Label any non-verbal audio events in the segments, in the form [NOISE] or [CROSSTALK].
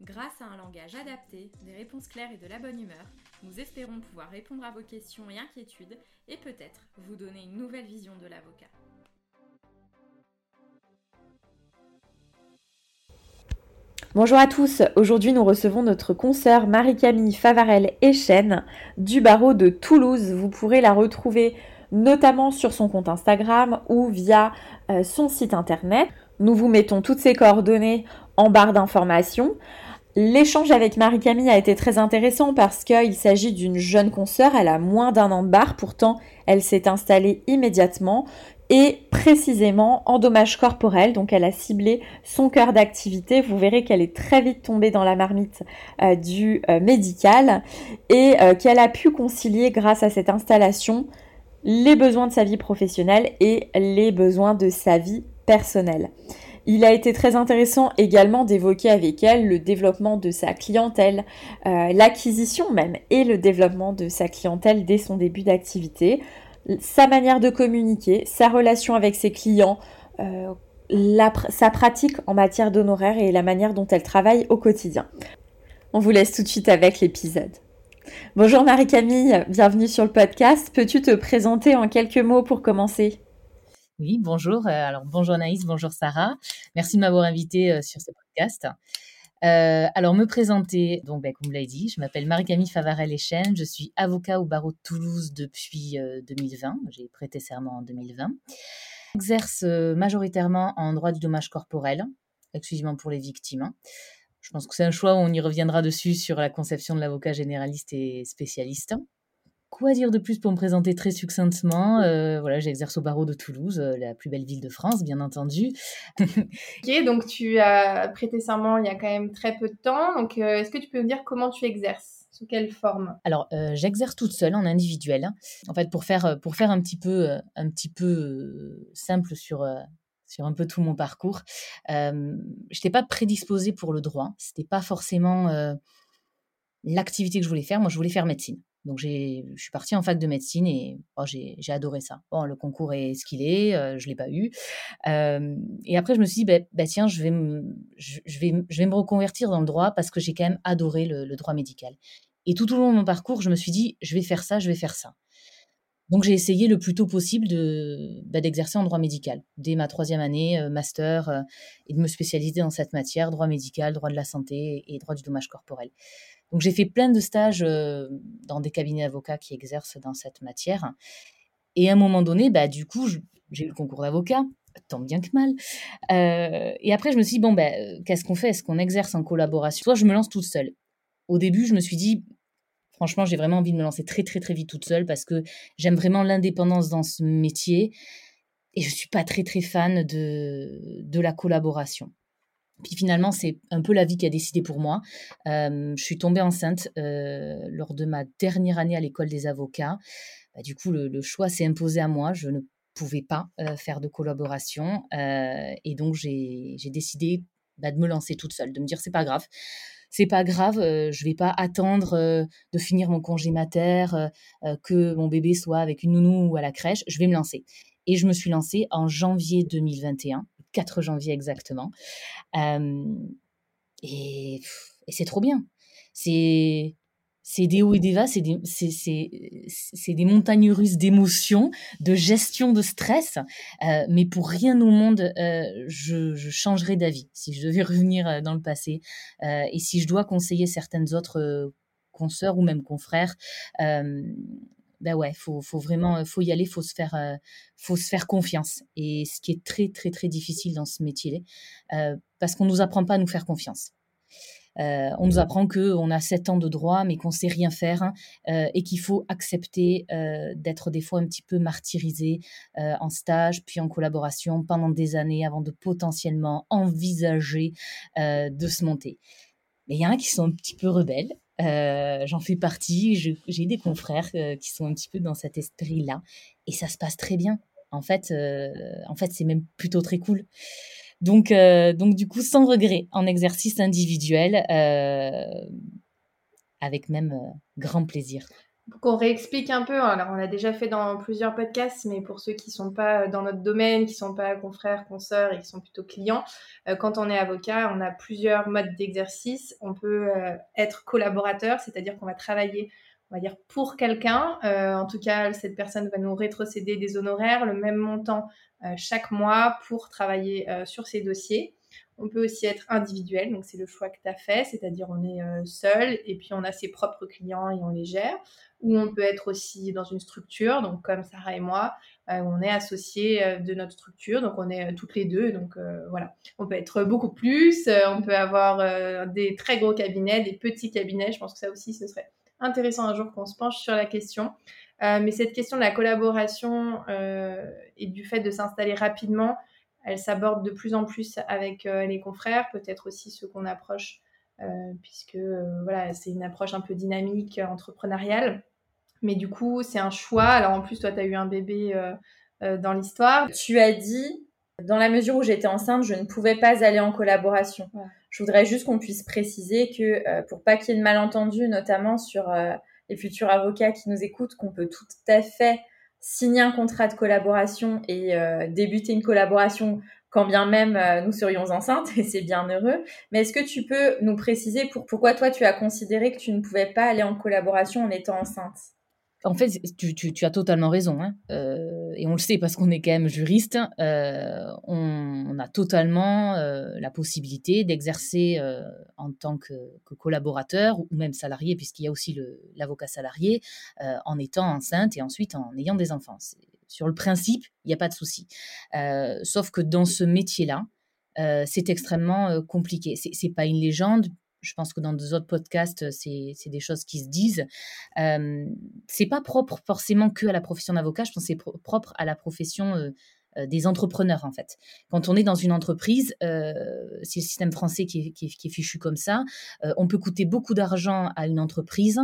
Grâce à un langage adapté, des réponses claires et de la bonne humeur, nous espérons pouvoir répondre à vos questions et inquiétudes et peut-être vous donner une nouvelle vision de l'avocat. Bonjour à tous, aujourd'hui nous recevons notre consoeur Marie-Camille Favarel-Echen du barreau de Toulouse. Vous pourrez la retrouver notamment sur son compte Instagram ou via euh, son site internet. Nous vous mettons toutes ces coordonnées en barre d'informations. L'échange avec Marie-Camille a été très intéressant parce qu'il s'agit d'une jeune consoeur, elle a moins d'un an de barre, pourtant elle s'est installée immédiatement et précisément en dommage corporel, donc elle a ciblé son cœur d'activité. Vous verrez qu'elle est très vite tombée dans la marmite euh, du euh, médical et euh, qu'elle a pu concilier grâce à cette installation les besoins de sa vie professionnelle et les besoins de sa vie personnelle. Il a été très intéressant également d'évoquer avec elle le développement de sa clientèle, euh, l'acquisition même et le développement de sa clientèle dès son début d'activité, sa manière de communiquer, sa relation avec ses clients, euh, sa pratique en matière d'honoraires et la manière dont elle travaille au quotidien. On vous laisse tout de suite avec l'épisode. Bonjour Marie-Camille, bienvenue sur le podcast. Peux-tu te présenter en quelques mots pour commencer? Oui, bonjour. Euh, alors, bonjour Anaïs, bonjour Sarah. Merci de m'avoir invité euh, sur ce podcast. Euh, alors, me présenter, donc, ben, comme vous l'avez dit, je m'appelle Marie-Camille Favarel-Echen, je suis avocat au barreau de Toulouse depuis 2020. J'ai prêté serment en 2020. J'exerce majoritairement en droit du dommage corporel, exclusivement pour les victimes. Je pense que c'est un choix, on y reviendra dessus sur la conception de l'avocat généraliste et spécialiste. Quoi dire de plus pour me présenter très succinctement? Euh, Voilà, j'exerce au barreau de Toulouse, euh, la plus belle ville de France, bien entendu. [LAUGHS] ok, donc tu as prêté serment il y a quand même très peu de temps. Donc, euh, est-ce que tu peux me dire comment tu exerces? Sous quelle forme? Alors, j'exerce toute seule en individuel. En fait, pour faire, pour faire un petit peu, un petit peu simple sur, sur un peu tout mon parcours, je n'étais pas prédisposée pour le droit. C'était pas forcément l'activité que je voulais faire. Moi, je voulais faire médecine. Donc je suis partie en fac de médecine et oh, j'ai adoré ça. Bon, le concours est ce qu'il est, euh, je l'ai pas eu. et après je me suis dit, bah, tiens, je vais, me, je, vais, je vais me reconvertir dans le droit parce que j'ai quand même adoré le, droit médical. Et tout au long de mon parcours, je me suis dit, je vais faire ça, je vais faire ça. Donc j'ai essayé le plus tôt possible de bah, d'exercer en droit médical dès ma troisième année euh, master euh, et de me spécialiser dans cette matière droit médical, droit de la santé et droit du dommage corporel. Donc j'ai fait plein de stages euh, dans des cabinets d'avocats qui exercent dans cette matière. Et à un moment donné, bah, du coup, j'ai eu le concours d'avocat, tant bien que mal. Euh, et après, je me suis dit, bon, bah, qu'est-ce qu'on fait? Est-ce qu'on exerce en collaboration? Soit je me lance toute seule. Au début, je me suis dit, franchement, j'ai vraiment envie de me lancer très, très, très vite toute seule parce que j'aime vraiment l'indépendance dans ce métier. Et je ne suis pas très, très fan de, de la collaboration. Puis finalement, c'est un peu la vie qui a décidé pour moi. je suis tombée enceinte lors de ma dernière année à l'école des avocats. Bah, du coup, le, choix s'est imposé à moi. Je ne pouvais pas faire de collaboration. et donc, j'ai décidé bah, de me lancer toute seule, de me dire, c'est pas grave. C'est pas grave, je vais pas attendre de finir mon congé mater, que mon bébé soit avec une nounou ou à la crèche. Je vais me lancer. Et je me suis lancée en janvier 2021 4 janvier exactement. et, c'est trop bien. C'est des hauts et des bas, c'est des, des, montagnes russes d'émotions, de gestion de stress, mais pour rien au monde, je, je, changerais d'avis si je devais [LAUGHS] revenir dans le passé. et si je dois conseiller certaines autres consoeurs ou même confrères, ben ouais, faut, faut vraiment, euh, faut y aller, faut se faire, euh, faut se faire confiance. Et ce qui est très, très, très difficile dans ce métier, euh, parce qu'on nous apprend pas à nous faire confiance. on nous apprend que on a sept ans de droit, mais qu'on sait rien faire hein, et qu'il faut accepter d'être des fois un petit peu martyrisé en stage, puis en collaboration pendant des années avant de potentiellement envisager de se monter. Mais il y en a qui sont un petit peu rebelles J'en fais partie. J'ai des confrères qui sont un petit peu dans cet esprit-là. Et ça se passe très bien. En fait, en fait c'est même plutôt très cool. Donc, donc, du coup, sans regret, en exercice individuel, avec même grand plaisir. Qu'on réexplique un peu, alors on l'a déjà fait dans plusieurs podcasts, mais pour ceux qui ne sont pas dans notre domaine, qui ne sont pas confrères, consoeurs et qui sont plutôt clients, euh, quand on est avocat, on a plusieurs modes d'exercice. On peut euh, être collaborateur, c'est-à-dire qu'on va travailler, on va dire, pour quelqu'un. Euh, en tout cas, cette personne va nous rétrocéder des honoraires, le même montant chaque mois pour travailler sur ses dossiers. On peut aussi être individuel, donc c'est le choix que tu as fait, c'est-à-dire on est seul et puis on a ses propres clients et on les gère ou on peut être aussi dans une structure, donc comme Sarah et moi, euh, on est associés euh, de notre structure, donc on est euh, toutes les deux, donc voilà. On peut être beaucoup plus, on peut avoir des très gros cabinets, des petits cabinets, je pense que ça aussi, ce serait intéressant un jour qu'on se penche sur la question. mais cette question de la collaboration et du fait de s'installer rapidement, elle s'aborde de plus en plus avec les confrères, peut-être aussi ceux qu'on approche euh, puisque euh, voilà, c'est une approche un peu dynamique, entrepreneuriale. Mais du coup, c'est un choix. Alors en plus, toi, tu as eu un bébé euh, dans l'histoire. Tu as dit, dans la mesure où j'étais enceinte, je ne pouvais pas aller en collaboration. Je voudrais juste qu'on puisse préciser que pour pas qu'il y ait de malentendus, notamment sur les futurs avocats qui nous écoutent, qu'on peut tout à fait signer un contrat de collaboration et débuter une collaboration quand bien même euh, nous serions enceintes, et c'est bien heureux. Mais est-ce que tu peux nous préciser pour, pourquoi toi tu as considéré que tu ne pouvais pas aller en collaboration en étant enceinte? En fait, tu, as totalement raison, hein. euh, et on le sait parce qu'on est quand même juriste. Euh, on, a totalement la possibilité d'exercer en tant que, que, collaborateur ou même salarié, puisqu'il y a aussi l'avocat salarié, en étant enceinte et ensuite en ayant des enfants. Sur le principe, il n'y a pas de souci. Euh, sauf que dans ce métier-là, euh, c'est extrêmement euh, compliqué. compliqué. C'est pas une légende. Je pense que dans deux autres podcasts, c'est des choses qui se disent. c'est pas propre forcément que à la profession d'avocat. Je pense que c'est propre à la profession euh, des entrepreneurs en fait. Quand on est dans une entreprise, euh, c'est le système français qui est, fichu comme ça, euh, on peut coûter beaucoup d'argent à une entreprise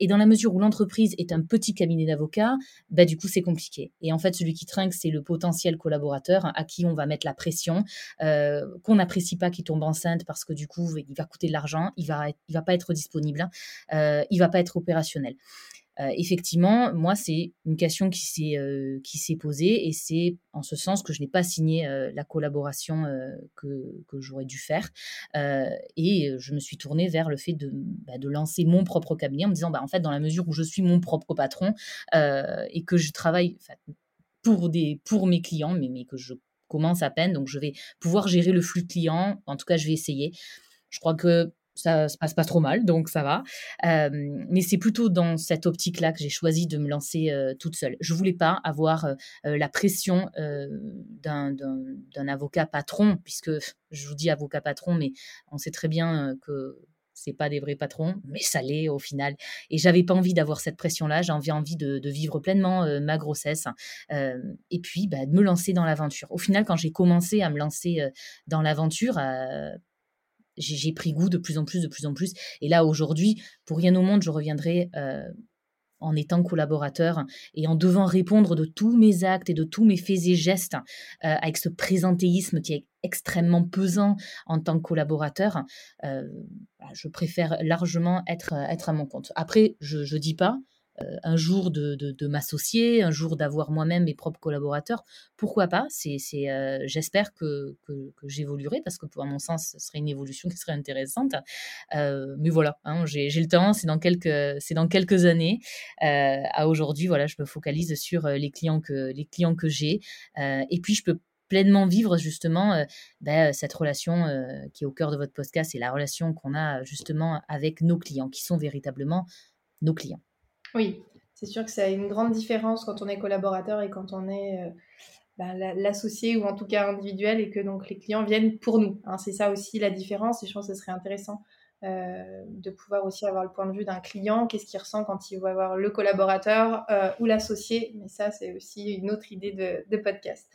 et dans la mesure où l'entreprise est un petit cabinet d'avocats, bah, du coup c'est compliqué. Et en fait celui qui trinque c'est le potentiel collaborateur à qui on va mettre la pression, qu'on n'apprécie pas qui tombe enceinte parce que du coup il va coûter de l'argent, il va, il va pas être disponible, il va pas être opérationnel. Euh, effectivement, moi, c'est une question qui s'est euh, qui s'est posée et c'est en ce sens que je n'ai pas signé euh, la collaboration que, j'aurais dû faire. Et je me suis tournée vers le fait de, bah, lancer mon propre cabinet en me disant bah, en fait dans la mesure où je suis mon propre patron et que je travaille pour mes clients mais, mais que je commence à peine donc je vais pouvoir gérer le flux client en tout cas je vais essayer. Je crois que ça se passe pas trop mal, donc ça va. mais c'est plutôt dans cette optique-là que j'ai choisi de me lancer toute seule. Je voulais pas avoir la pression d'un avocat patron, puisque je vous dis avocat patron, mais on sait très bien que c'est pas des vrais patrons, mais ça l'est au final. Et j'avais pas envie d'avoir cette pression-là. J'avais envie de, vivre pleinement ma grossesse et puis bah, de me lancer dans l'aventure. Au final, quand j'ai commencé à me lancer dans l'aventure, j'ai pris goût de plus en plus, de plus en plus. Et là, aujourd'hui, pour rien au monde, je reviendrai euh, en étant collaborateur et en devant répondre de tous mes actes et de tous mes faits et gestes euh, avec ce présentéisme qui est extrêmement pesant en tant que collaborateur. Euh, je préfère largement être, être à mon compte. Après, je ne dis pas un jour de, m'associer, un jour d'avoir moi-même mes propres collaborateurs. Pourquoi pas? C'est, euh, J'espère que, que, j'évoluerai parce que, pour mon sens, ce serait une évolution qui serait intéressante. Euh, mais voilà, hein, j'ai, le temps, c'est dans quelques, c'est dans quelques années. à aujourd'hui, voilà, je me focalise sur les clients que, les clients que j'ai. et puis, je peux pleinement vivre justement ben, cette relation qui est au cœur de votre podcast et la relation qu'on a justement avec nos clients, qui sont véritablement nos clients. Oui, c'est sûr que ça a une grande différence quand on est collaborateur et quand on est euh, bah, l'associé ou en tout cas individuel et que donc les clients viennent pour nous. Hein. c'est ça aussi la différence et je pense que ce serait intéressant euh, de pouvoir aussi avoir le point de vue d'un client, qu'est-ce qu'il ressent quand il va voir le collaborateur euh, ou l'associé. Mais ça, c'est aussi une autre idée de, podcast.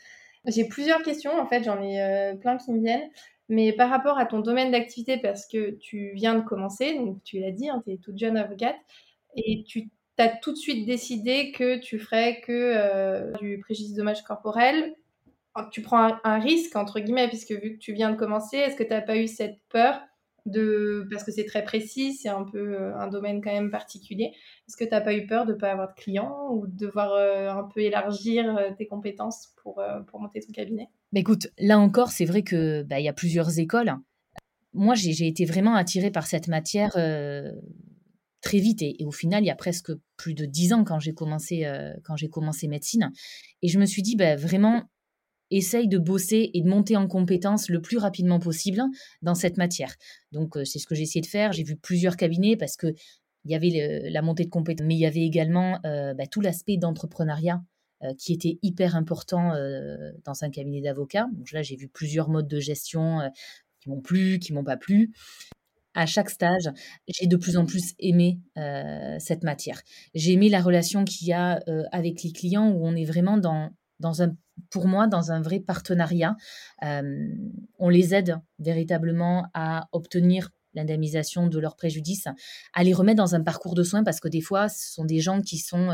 J'ai plusieurs questions, en fait, j'en ai plein qui me viennent. Mais par rapport à ton domaine d'activité, parce que tu viens de commencer, donc tu l'as dit, hein, tu es toute jeune avocate, et tu as tout de suite décidé que tu ferais que euh, du préjudice dommage corporel. Tu prends un, risque, entre guillemets, puisque vu que tu viens de commencer, est-ce que tu n'as pas eu cette peur de parce que c'est très précis, c'est un peu euh, un domaine quand même particulier. Est-ce que tu n'as pas eu peur de ne pas avoir de clients ou de devoir euh, un peu élargir tes compétences pour, pour monter ton cabinet? Bah, écoute, là encore, c'est vrai que bah, y a plusieurs écoles. Moi, j'ai été vraiment attirée par cette matière très vite et, au final, il y a presque plus de dix ans quand j'ai commencé quand j'ai commencé médecine et je me suis dit bah, vraiment essaye de bosser et de monter en compétences le plus rapidement possible dans cette matière. Donc c'est ce que j'ai essayé de faire. J'ai vu plusieurs cabinets parce que il y avait la montée de compétences, mais il y avait également tout l'aspect d'entrepreneuriat euh, qui était hyper important euh, dans un cabinet d'avocats. là, j'ai vu plusieurs modes de gestion euh, qui m'ont plu, qui m'ont pas plu. À chaque stage, j'ai de plus en plus aimé cette matière. J'ai aimé la relation qu'il y a avec les clients où on est vraiment dans, un, pour moi, dans un vrai partenariat. on les aide véritablement à obtenir l'indemnisation de leurs préjudices, à les remettre dans un parcours de soins parce que des fois, ce sont des gens qui sont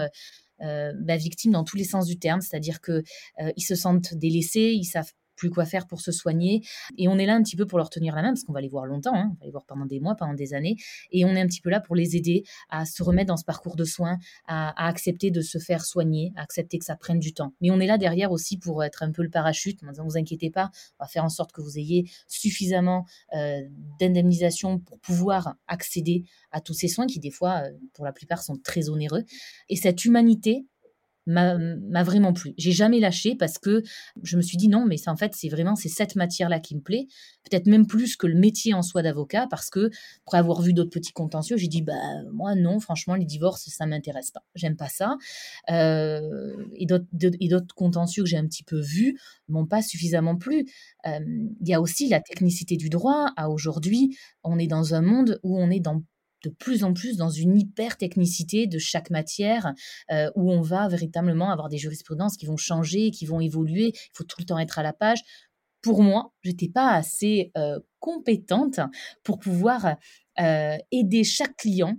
euh, bah, victimes dans tous les sens du terme, c'est-à-dire que euh, ils se sentent délaissés, ils savent plus quoi faire pour se soigner. Et on est là un petit peu pour leur tenir la main, parce qu'on va les voir longtemps, hein. on va les voir pendant des mois, pendant des années. Et on est un petit peu là pour les aider à se remettre dans ce parcours de soins, à, accepter de se faire soigner, à accepter que ça prenne du temps. Mais on est là derrière aussi pour être un peu le parachute, en disant, vous inquiétez pas, on va faire en sorte que vous ayez suffisamment euh, d'indemnisation pour pouvoir accéder à tous ces soins qui, des fois, euh, pour la plupart, sont très onéreux. Et cette humanité, m'a vraiment plu. J'ai jamais lâché parce que je me suis dit non, mais en fait, c'est vraiment c'est cette matière-là qui me plaît, peut-être même plus que le métier en soi d'avocat, parce que après avoir vu d'autres petits contentieux, j'ai dit bah moi non, franchement les divorces ça m'intéresse pas, j'aime pas ça. Euh, et d'autres contentieux que j'ai un petit peu vus m'ont pas suffisamment plu. Euh, il y a aussi la technicité du droit. À aujourd'hui, on est dans un monde où on est dans de plus en plus dans une hyper technicité de chaque matière euh, où on va véritablement avoir des jurisprudences qui vont changer, qui vont évoluer. Il faut tout le temps être à la page. Pour moi, j'étais pas assez euh, compétente pour pouvoir euh, aider chaque client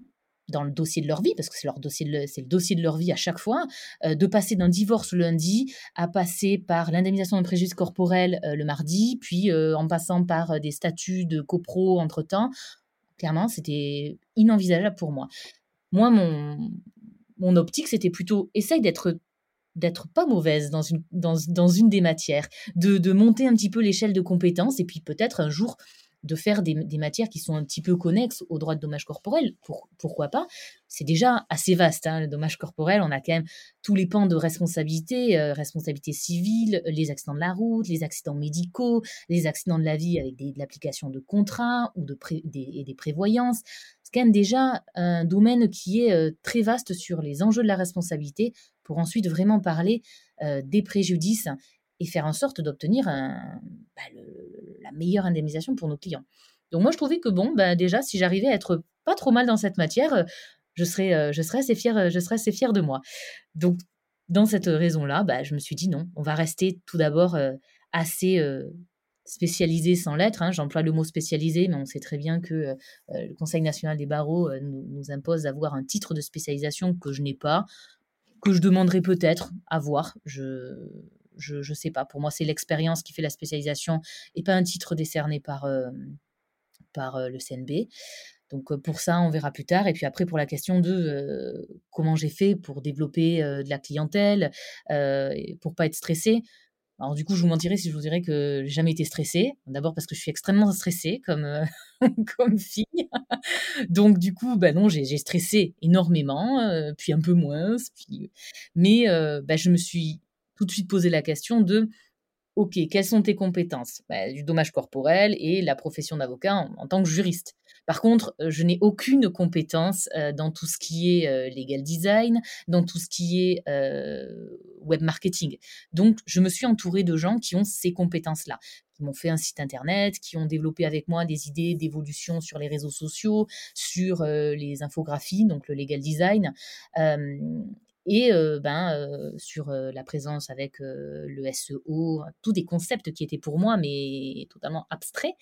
dans le dossier de leur vie, parce que c'est leur dossier, c'est le dossier de leur vie à chaque fois, de passer d'un divorce lundi à passer par l'indemnisation de préjudice corporel le mardi, puis en passant par des statuts de copro entre temps, Clairement, c'était inenvisageable pour moi. Moi, mon, mon optique, c'était plutôt essaye d'être d'être pas mauvaise dans une, dans, dans une des matières, de, de monter un petit peu l'échelle de compétences et puis peut-être un jour de faire des, matières qui sont un petit peu connexes au droit de dommage corporel. Pour, pourquoi pas? C'est déjà assez vaste, hein, le dommage corporel. On a quand même tous les pans de responsabilité, euh, responsabilité civile, les accidents de la route, les accidents médicaux, les accidents de la vie avec de l'application de contrats ou de des, et des prévoyances. C'est quand même déjà un domaine qui est euh, très vaste sur les enjeux de la responsabilité pour ensuite vraiment parler euh, des préjudices et faire en sorte d'obtenir bah, la meilleure indemnisation pour nos clients. Donc moi, je trouvais que bon, bah, déjà, si j'arrivais à être pas trop mal dans cette matière, euh, je serais, euh, je serais assez fière, euh, je serais assez fière de moi. Donc dans cette raison-là, bah, je me suis dit non, on va rester tout d'abord assez spécialisé sans l'être. Hein. J'emploie le mot spécialisé, mais on sait très bien que le Conseil national des barreaux nous, nous, impose d'avoir un titre de spécialisation que je n'ai pas, que je demanderai peut-être à voir. Je je ne sais pas. Pour moi, c'est l'expérience qui fait la spécialisation et pas un titre décerné par, euh, par euh, le CNB. Donc euh, pour ça, on verra plus tard. Et puis après, pour la question de comment j'ai fait pour développer de la clientèle, pour pas être stressée. Alors du coup, je vous mentirais si je vous dirais que j'ai jamais été stressée. D'abord parce que je suis extrêmement stressée comme, [LAUGHS] comme fille. Donc du coup, bah non, j'ai stressé énormément, puis un peu moins. Mais bah, je me suis tout de suite poser la question de OK, quelles sont tes compétences? Bah, Du dommage corporel et la profession d'avocat en, tant que juriste. Par contre, euh, je n'ai aucune compétence euh, dans tout ce qui est euh, legal design, dans tout ce qui est web marketing. Donc, je me suis entourée de gens qui ont ces compétences-là, qui m'ont fait un site internet, qui ont développé avec moi des idées d'évolution sur les réseaux sociaux, sur les infographies, donc le legal design. Et ben, sur la présence avec le SEO, tous des concepts qui étaient pour moi, mais totalement abstraits.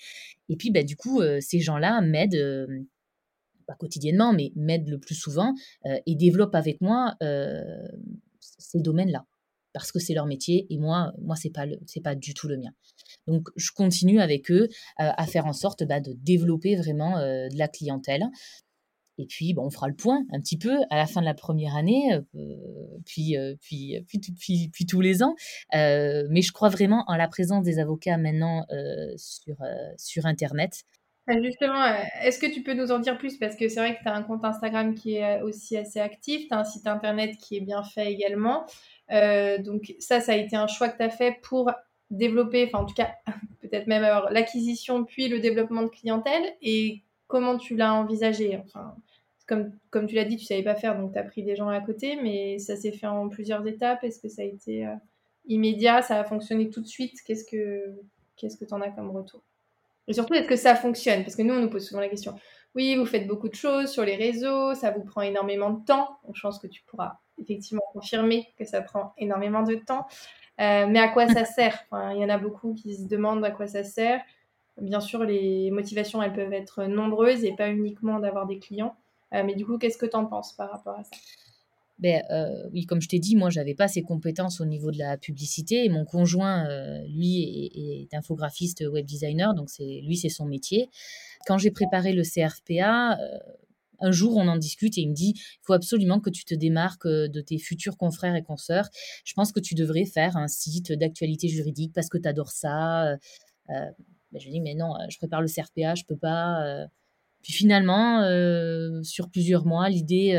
Et puis, ben, du coup, ces gens-là m'aident pas quotidiennement, mais m'aident le plus souvent et développent avec moi ces domaines-là parce que c'est leur métier et moi, moi c'est pas c'est pas du tout le mien. Donc je continue avec eux à faire en sorte bah, de développer vraiment de la clientèle. Et puis, bon, on fera le point un petit peu à la fin de la première année, puis, puis, puis, puis, tous les ans. mais je crois vraiment en la présence des avocats maintenant sur, sur Internet. Bah, justement, est-ce que tu peux nous en dire plus? Parce que c'est vrai que tu as un compte Instagram qui est aussi assez actif, tu as un site Internet qui est bien fait également. Euh, donc ça, ça a été un choix que tu as fait pour développer, enfin en tout cas [LAUGHS] peut-être même l'acquisition puis le développement de clientèle. Et comment tu l'as envisagé? Comme, tu l'as dit, tu savais pas faire, donc tu as pris des gens à côté, mais ça s'est fait en plusieurs étapes. Est-ce que ça a été euh, immédiat? Ça a fonctionné tout de suite? Qu'est-ce que qu'est-ce que tu en as comme retour? Et surtout, est-ce que ça fonctionne? Parce que nous, on nous pose souvent la question. Oui, vous faites beaucoup de choses sur les réseaux, ça vous prend énormément de temps. Donc, je pense que tu pourras effectivement confirmer que ça prend énormément de temps. Euh, mais à quoi ça sert? Il y en a beaucoup qui se demandent à quoi ça sert. Bien sûr, les motivations, elles peuvent être nombreuses et pas uniquement d'avoir des clients. Euh, mais du coup, qu'est-ce que tu en penses par rapport à ça? Ben, euh, oui, comme je t'ai dit, moi, j'avais pas ces compétences au niveau de la publicité. Mon conjoint, lui, est, infographiste, web designer, donc c'est lui, c'est son métier. Quand j'ai préparé le CRPA, un jour, on en discute et il me dit, il faut absolument que tu te démarques euh, de tes futurs confrères et consoeurs. Je pense que tu devrais faire un site d'actualité juridique parce que tu adores ça. Euh, euh, ben, je lui dis, mais non, je prépare le CRPA, je peux pas. Puis finalement, sur plusieurs mois, l'idée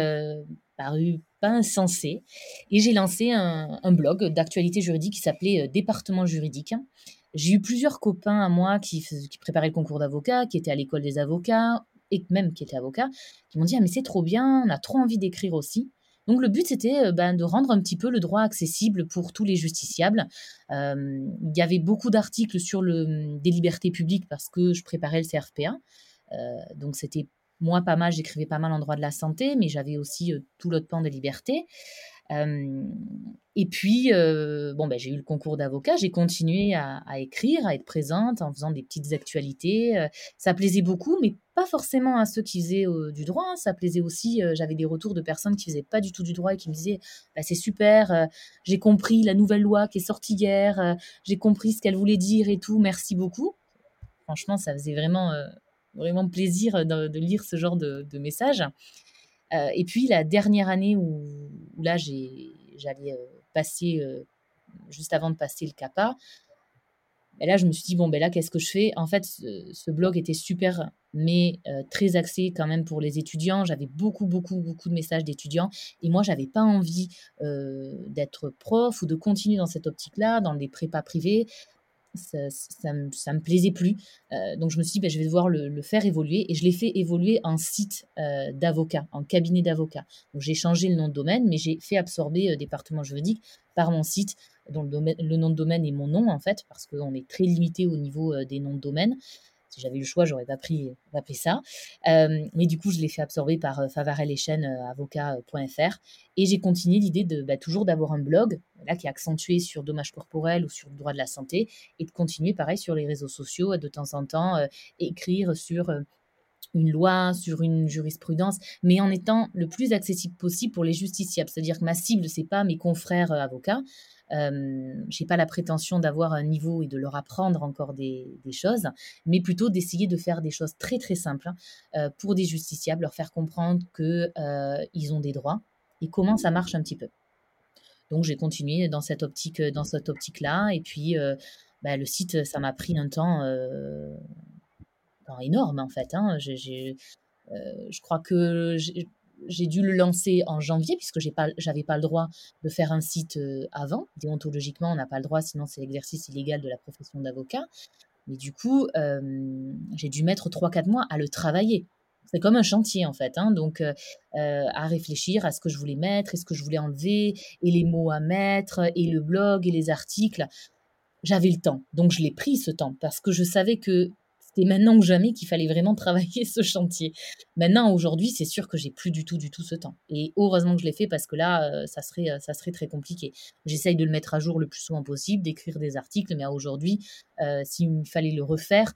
parut pas insensée. Et j'ai lancé un, blog d'actualité juridique qui s'appelait Département juridique. J'ai eu plusieurs copains à moi qui, préparaient le concours d'avocat, qui étaient à l'école des avocats et même qui étaient avocats, qui m'ont dit ah mais c'est trop bien, on a trop envie d'écrire aussi. Donc le but c'était euh, ben, de rendre un petit peu le droit accessible pour tous les justiciables. Euh, il y avait beaucoup d'articles sur le, des libertés publiques parce que je préparais le CRPA. Euh, donc c'était moi pas mal, j'écrivais pas mal en droit de la santé, mais j'avais aussi tout l'autre pan des libertés et puis, bon, ben, j'ai eu le concours d'avocat, j'ai continué à, écrire, à être présente en faisant des petites actualités. ça plaisait beaucoup, mais pas forcément à ceux qui faisaient du droit. Hein. Ça plaisait aussi, j'avais des retours de personnes qui faisaient pas du tout du droit et qui me disaient bah, c'est super, j'ai compris la nouvelle loi qui est sortie hier, j'ai compris ce qu'elle voulait dire et tout, merci beaucoup. Franchement, ça faisait vraiment, vraiment plaisir de, lire ce genre de, messages. Euh, et puis la dernière année où, là j'allais euh, passer, euh, juste avant de passer le CAPA, ben là, je me suis dit, bon, ben là, qu'est-ce que je fais? En fait, ce, blog était super, mais très axé quand même pour les étudiants. J'avais beaucoup, beaucoup, beaucoup de messages d'étudiants. Et moi, j'avais pas envie d'être prof ou de continuer dans cette optique-là, dans les prépas privés ça, ça, me, plaisait plus. Euh, donc je me suis dit, ben, je vais devoir le, faire évoluer et je l'ai fait évoluer en site euh, d'avocat, en cabinet d'avocat. Donc j'ai changé le nom de domaine, mais j'ai fait absorber euh, département juridique par mon site, dont le, le, nom de domaine est mon nom en fait, parce qu'on est très limité au niveau des noms de domaine. Si j'avais eu le choix, j'aurais pas pris, pas pris ça. Euh, mais du coup, je l'ai fait absorber par euh, Favarel et Chaîne euh, avocat.fr. Et j'ai continué l'idée de bah, toujours d'avoir un blog, là, qui est accentué sur dommages corporels ou sur le droit de la santé, et de continuer pareil sur les réseaux sociaux, de temps en temps, écrire sur une loi, sur une jurisprudence, mais en étant le plus accessible possible pour les justiciables. C'est-à-dire que ma cible, c'est pas mes confrères avocats, euh, j'ai pas la prétention d'avoir un niveau et de leur apprendre encore des, choses, mais plutôt d'essayer de faire des choses très très simples hein, euh, pour des justiciables, leur faire comprendre que euh, ont des droits et comment ça marche un petit peu. Donc j'ai continué dans cette optique, dans cette optique-là, et puis bah, le site, ça m'a pris un temps, énorme en fait. Hein. je crois que j'ai dû le lancer en janvier puisque j'ai pas, j'avais pas le droit de faire un site euh, avant. Déontologiquement, on n'a pas le droit, sinon c'est l'exercice illégal de la profession d'avocat. Mais du coup, euh, j'ai dû mettre 3-4 mois à le travailler. C'est comme un chantier en fait, hein. donc euh, à réfléchir à ce que je voulais mettre, et ce que je voulais enlever, et les mots à mettre, et le blog, et les articles. J'avais le temps, donc je l'ai pris ce temps parce que je savais que c'était maintenant ou jamais qu'il fallait vraiment [LAUGHS] travailler ce chantier. Maintenant, aujourd'hui, c'est sûr que j'ai plus du tout, du tout ce temps. Et heureusement que je l'ai fait parce que là, euh, ça, serait, euh, ça serait très compliqué. J'essaye de le mettre à jour le plus souvent possible, d'écrire des articles, mais aujourd'hui, euh, s'il fallait le refaire,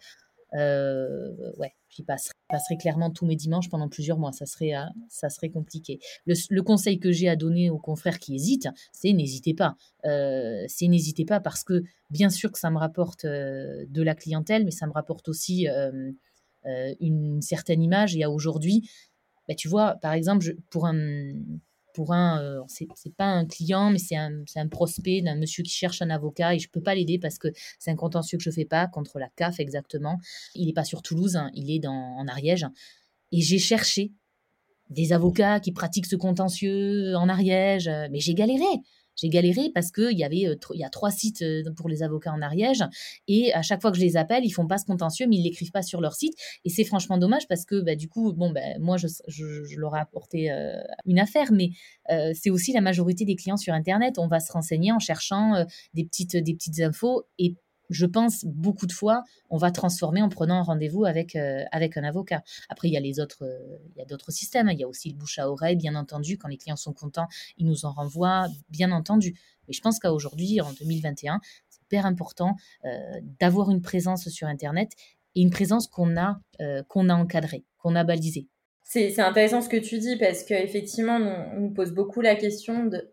ouais, j'y passerai clairement tous mes dimanches pendant plusieurs mois. Ça serait, ça serait compliqué. Le, conseil que j'ai à donner aux confrères qui hésitent, c'est n'hésitez pas. c'est n'hésitez pas parce que bien sûr que ça me rapporte de la clientèle, mais ça me rapporte aussi une certaine image. Et à aujourd'hui, bah, tu vois, par exemple, pour un pour un, euh, c'est pas un client, mais c'est un, un, prospect d'un monsieur qui cherche un avocat et je peux pas l'aider parce que c'est un contentieux que je fais pas contre la CAF exactement. Il n'est pas sur Toulouse, hein, il est dans, en Ariège. Et j'ai cherché des avocats qui pratiquent ce contentieux en Ariège, mais j'ai galéré j'ai galéré parce qu'il y avait euh, il y a trois sites euh, pour les avocats en Ariège et à chaque fois que je les appelle, ils font pas ce contentieux, mais ils l'écrivent pas sur leur site et c'est franchement dommage parce que bah, du coup, bon, ben moi je, je, leur ai apporté euh, une affaire, mais c'est aussi la majorité des clients sur Internet. On va se renseigner en cherchant des petites des petites infos je pense beaucoup de fois, on va transformer en prenant un rendez-vous avec, euh, avec un avocat. Après, il y a les autres, euh, il y a d'autres systèmes. Il y a aussi le bouche à oreille, bien entendu. Quand les clients sont contents, ils nous en renvoient, bien entendu. Mais je pense qu'à aujourd'hui, en 2021, c'est hyper important euh, d'avoir une présence sur Internet et une présence qu'on a, qu'on a encadrée, qu'on a balisée. C'est intéressant ce que tu dis parce qu'effectivement, on nous pose beaucoup la question de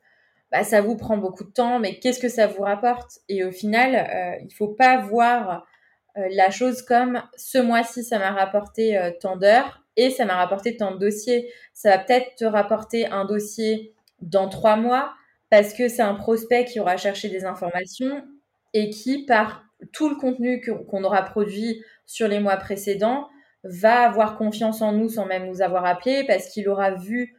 bah, ça vous prend beaucoup de temps, mais qu'est-ce que ça vous rapporte? Et au final, euh, il faut pas voir euh, la chose comme ce mois-ci, ça m'a rapporté euh, tant d'heures et ça m'a rapporté tant de dossiers. Ça va peut-être te rapporter un dossier dans trois mois parce que c'est un prospect qui aura cherché des informations et qui, par tout le contenu qu'on aura produit sur les mois précédents, va avoir confiance en nous sans même nous avoir appelé parce qu'il aura vu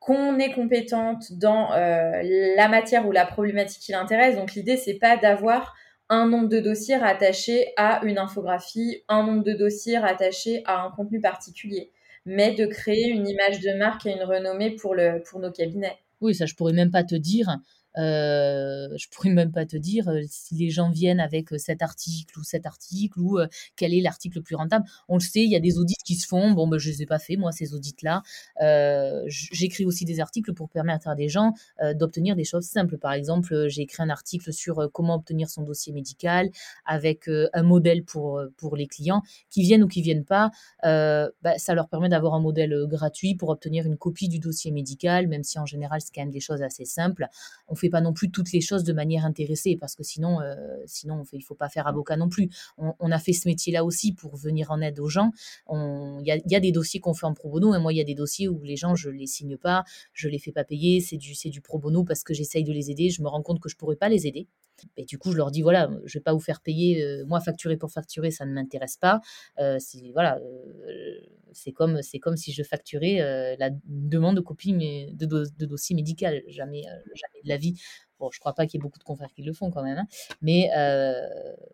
qu'on est compétente dans euh, la matière ou la problématique qui l'intéresse. Donc l'idée, c'est pas d'avoir un nombre de dossiers rattachés à une infographie, un nombre de dossiers rattachés à un contenu particulier, mais de créer une image de marque et une renommée pour, pour nos cabinets. Oui, ça, je pourrais même pas te dire. Euh, je pourrais même pas te dire euh, si les gens viennent avec euh, cet article ou cet article ou quel est l'article le plus rentable. On le sait, il y a des audits qui se font. Bon, ben, je les ai pas fait, moi, ces audits-là. J'écris aussi des articles pour permettre à des gens d'obtenir des choses simples. Par exemple, j'ai écrit un article sur comment obtenir son dossier médical avec un modèle pour, pour les clients qui viennent ou qui viennent pas. Bah, ça leur permet d'avoir un modèle gratuit pour obtenir une copie du dossier médical, même si en général, c'est quand même des choses assez simples. Fait pas non plus toutes les choses de manière intéressée parce que sinon, euh, sinon il faut pas faire avocat non plus. On, a fait ce métier-là aussi pour venir en aide aux gens. Il y a, y a, des dossiers qu'on fait en pro bono et moi il y a des dossiers où les gens je les signe pas, je les fais pas payer, c'est du c'est du pro bono parce que j'essaye de les aider. Je me rends compte que je pourrais pas les aider. Et du coup, je leur dis voilà, je vais pas vous faire payer, moi facturer pour facturer, ça ne m'intéresse pas. Euh, voilà, c'est comme c'est comme si je facturais la demande de copie de, de, dossier médical. Jamais, jamais de la vie. Bon, je crois pas qu'il y ait beaucoup de confrères qui le font quand même, hein. mais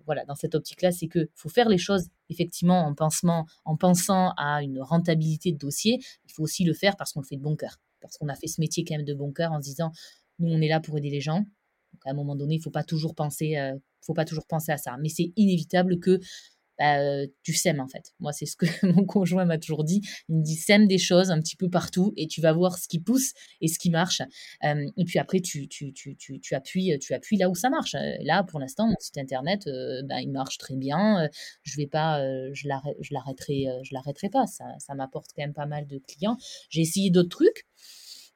voilà, dans cette optique-là, c'est que faut faire les choses effectivement en pensant, en pensant à une rentabilité de dossier. Il faut aussi le faire parce qu'on le fait de bon cœur, parce qu'on a fait ce métier quand même de bon cœur en se disant nous on est là pour aider les gens, à un moment donné, il faut pas toujours penser, euh, faut pas toujours penser à ça. Mais c'est inévitable que bah, tu sèmes en fait. Moi, c'est ce que [LAUGHS] mon conjoint m'a toujours dit. Il me dit sème des choses un petit peu partout et tu vas voir ce qui pousse et ce qui marche. Et puis après, tu, appuies, tu appuies là où ça marche. Là, pour l'instant, mon site internet, bah, il marche très bien. Je vais pas, je l'arrêterai, je l'arrêterai pas. Ça m'apporte quand même pas mal de clients. J'ai essayé d'autres trucs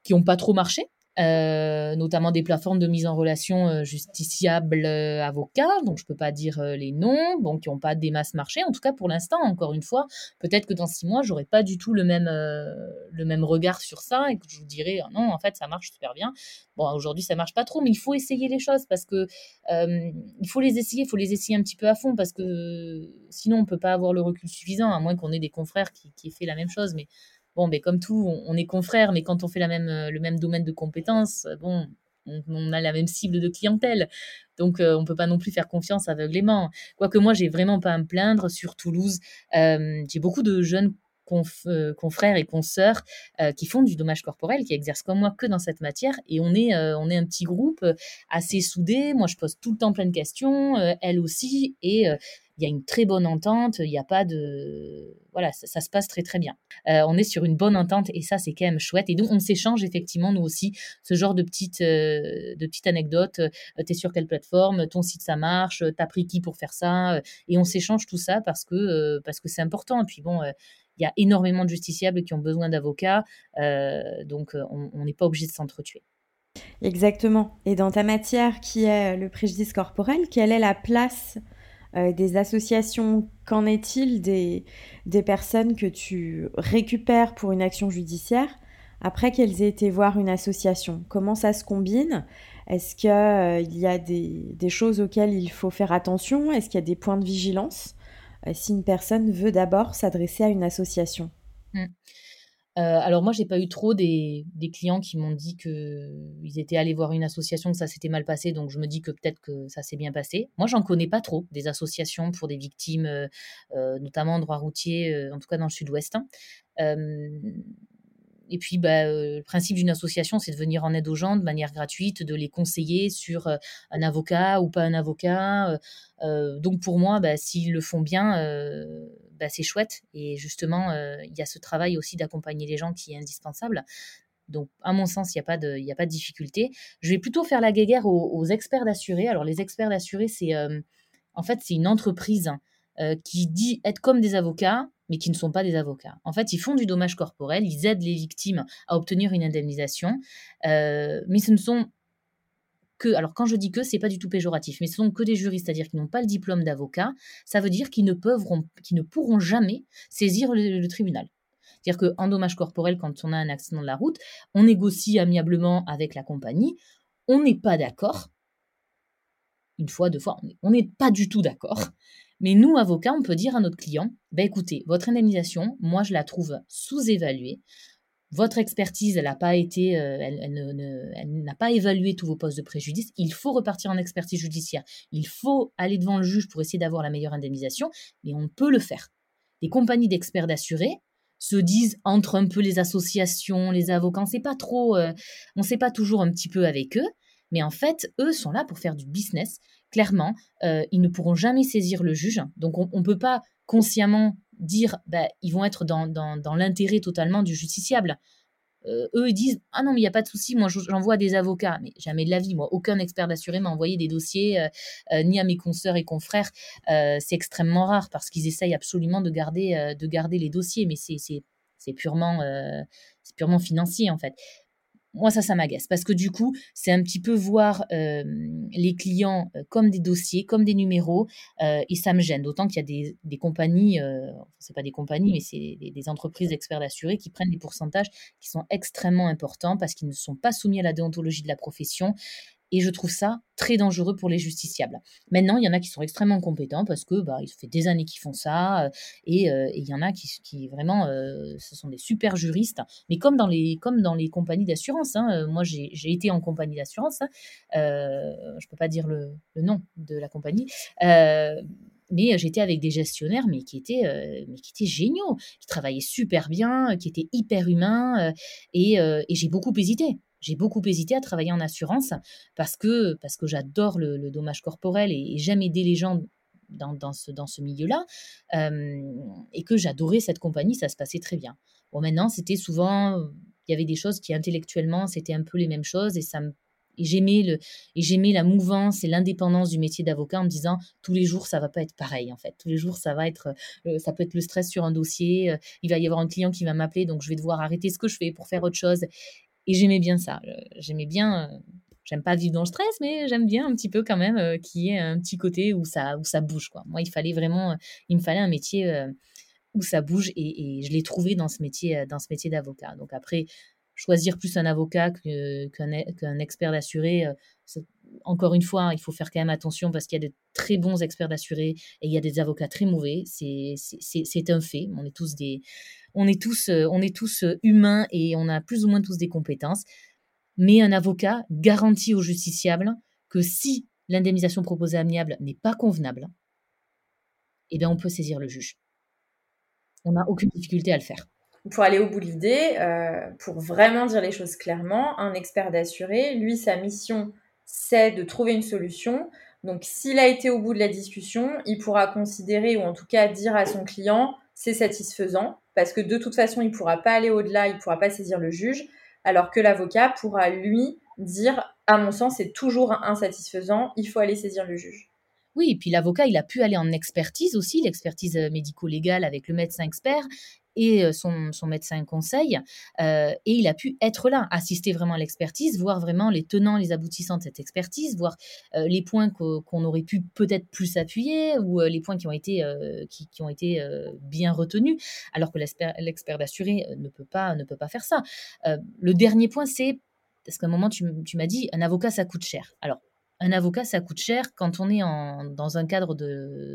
qui n'ont pas trop marché. Euh, notamment des plateformes de mise en relation euh, justiciables euh, avocats, donc je peux pas dire les noms, donc qui n'ont pas des masses marché. En tout cas, pour l'instant, encore une fois, peut-être que dans six mois, j'aurai pas du tout le même le même regard sur ça et que je vous dirai ah non, en fait, ça marche super bien. Bon, aujourd'hui, ça marche pas trop, mais il faut essayer les choses parce que il faut les essayer, il faut les essayer un petit peu à fond parce que sinon, on peut pas avoir le recul suffisant, à moins qu'on ait des confrères qui, qui aient fait la même chose, mais bon, mais comme tout, on, est confrères, mais quand on fait la même, euh, le même domaine de compétences, euh, bon, on, a la même cible de clientèle. Donc, on euh, on peut pas non plus faire confiance aveuglément. Quoique moi, j'ai vraiment pas à me plaindre sur Toulouse. j'ai beaucoup de jeunes confrères et consoeurs qui font du dommage corporel, qui exercent comme moi que dans cette matière. Et on est, on est un petit groupe assez soudé. Moi, je pose tout le temps plein de questions, elle aussi. Et il y a une très bonne entente, il n'y a pas de... Voilà, ça, se passe très très bien. Euh, on est sur une bonne entente et ça c'est quand même chouette. Et donc on s'échange effectivement nous aussi ce genre de petites, euh, de petites anecdotes. Euh, tu es sur quelle plateforme? Ton site ça marche? T'as pris qui pour faire ça? Et on s'échange tout ça parce que parce que c'est important. Et puis bon, il y a énormément de justiciables qui ont besoin d'avocats, donc on n'est pas obligé de s'entretuer. Exactement. Et dans ta matière qui est le préjudice corporel, quelle est la place euh, des associations? Qu'en est-il des, des personnes que tu récupères pour une action judiciaire? Après qu'elles aient été voir une association Comment ça se combine? Est-ce qu'il euh, y a des, des, choses auxquelles il faut faire attention? Est-ce qu'il y a des points de vigilance? euh, si une personne veut d'abord s'adresser à une association mmh. Euh, alors moi, j'ai pas eu trop des, clients qui m'ont dit qu'ils étaient allés voir une association, que ça s'était mal passé, donc je me dis que peut-être que ça s'est bien passé. Moi, j'en connais pas trop des associations pour des victimes, euh, euh, notamment en droit routier, en tout cas dans le sud-ouest. Hein. et puis, bah, le principe d'une association, c'est de venir en aide aux gens de manière gratuite, de les conseiller sur un avocat ou pas un avocat. donc pour moi, bah, s'ils le font bien, bah, c'est chouette. Et justement, euh, il y a ce travail aussi d'accompagner les gens qui est indispensable. Donc, à mon sens, il n'y a, pas de, difficulté. Je vais plutôt faire la guéguerre aux, experts d'assurés. Alors, les experts d'assurés, c'est euh, en fait, c'est une entreprise euh, qui dit être comme des avocats, mais qui ne sont pas des avocats. En fait, ils font du dommage corporel, ils aident les victimes à obtenir une indemnisation, mais ce ne sont alors quand je dis que, c'est pas du tout péjoratif, mais ce sont que des juristes, c'est-à-dire qu'ils n'ont pas le diplôme d'avocat, ça veut dire qu'ils ne, peuvent, ne pourront jamais saisir le, tribunal. C'est-à-dire qu'en dommage corporel, quand on a un accident de la route, on négocie amiablement avec la compagnie, on n'est pas d'accord, une fois, deux fois, on n'est pas du tout d'accord. Mais nous, avocats, on peut dire à notre client, bah écoutez, votre indemnisation, moi je la trouve sous-évaluée votre expertise, elle n'a pas été, euh, elle, n'a pas évalué tous vos postes de préjudice. Il faut repartir en expertise judiciaire. Il faut aller devant le juge pour essayer d'avoir la meilleure indemnisation, mais on peut le faire. Les compagnies d'experts d'assurés se disent entre un peu les associations, les avocats, on sait pas trop, euh, on sait pas toujours un petit peu avec eux, mais en fait, eux sont là pour faire du business. Clairement, euh, ils ne pourront jamais saisir le juge, donc on ne peut pas consciemment dire bah, ils vont être dans, l'intérêt totalement du justiciable. Euh, eux, disent Ah non, mais il n'y a pas de souci, moi j'envoie des avocats. Mais jamais de la vie, moi, aucun expert d'assuré m'a envoyé des dossiers, euh, ni à mes consoeurs et confrères. c'est extrêmement rare parce qu'ils essayent absolument de garder, de garder les dossiers, mais c'est purement, c'est purement financier en fait moi, ça, ça m'agace parce que du coup, c'est un petit peu voir les clients comme des dossiers, comme des numéros, et ça me gêne. D'autant qu'il y a des, des compagnies, euh, c'est pas des compagnies, mais c'est des, des, entreprises d'experts d'assurés qui prennent des pourcentages qui sont extrêmement importants parce qu'ils ne sont pas soumis à la déontologie de la profession et je trouve ça très dangereux pour les justiciables. Maintenant, il y en a qui sont extrêmement compétents parce que bah, il fait des années qu'ils font ça, euh, euh, et, il y en a qui, vraiment, euh, ce sont des super juristes. Mais comme dans les, comme dans les compagnies d'assurance, hein, moi j'ai été en compagnie d'assurance, hein, je peux pas dire le, nom de la compagnie mais j'étais avec des gestionnaires mais qui étaient mais qui étaient géniaux qui travaillaient super bien qui étaient hyper humains et j'ai beaucoup hésité j'ai beaucoup hésité à travailler en assurance parce que, parce que j'adore le, dommage corporel et, j'aime aider les gens dans, dans ce, dans ce milieu-là euh, et que j'adorais cette compagnie, ça se passait très bien. Bon, maintenant, c'était souvent, il y avait des choses qui intellectuellement, c'était un peu les mêmes choses et ça et j'aimais le et j'aimais la mouvance et l'indépendance du métier d'avocat en me disant tous les jours ça va pas être pareil en fait tous les jours ça va être euh, ça peut être le stress sur un dossier euh, il va y avoir un client qui va m'appeler donc je vais devoir arrêter ce que je fais pour faire autre chose et j'aimais bien ça. J'aimais bien. Euh, j'aime pas vivre dans le stress, mais j'aime bien un petit peu quand même euh, qu'il y ait un petit côté où ça, où ça bouge. Quoi. Moi, il fallait vraiment. Il me fallait un métier euh, où ça bouge et, je l'ai trouvé dans ce métier, dans ce métier d'avocat. Donc après, choisir plus un avocat qu'un expert d'assuré, encore une fois, il faut faire quand même attention parce qu'il y a de très bons experts d'assurés et il y a des avocats très mauvais. C'est un fait. On est tous des, on est tous, euh, on est tous euh, humains et on a plus ou moins tous des compétences. Mais un avocat garantit au justiciable que si l'indemnisation proposée amiable n'est pas convenable, eh bien on peut saisir le juge. on n'a aucune difficulté à le faire. Pour aller au bout de l'idée, euh, pour vraiment dire les choses clairement, un expert d'assuré, lui, sa mission, c'est de trouver une solution. Donc, s'il a été au bout de la discussion, il pourra considérer ou en tout cas dire à son client, c'est satisfaisant, parce que de toute façon, il ne pourra pas aller au-delà, il ne pourra pas saisir le juge, alors que l'avocat pourra, lui, dire, à mon sens, c'est toujours insatisfaisant, il faut aller saisir le juge. Oui, et puis l'avocat, il a pu aller en expertise aussi, l'expertise euh, médico-légale avec le médecin expert et euh, son, médecin conseil, euh, et il a pu être là, assister vraiment à l'expertise, voir vraiment les tenants, les aboutissants de cette expertise, voir les points qu'on aurait pu peut-être plus appuyer ou les points qui ont été, qui, ont été bien retenus, alors que l'expert d'assuré ne, peut pas, ne peut pas faire ça. le dernier point, c'est, parce qu'à un moment, tu, tu m'as dit, un avocat, ça coûte cher. Alors, un avocat, ça coûte cher. Quand on est dans un cadre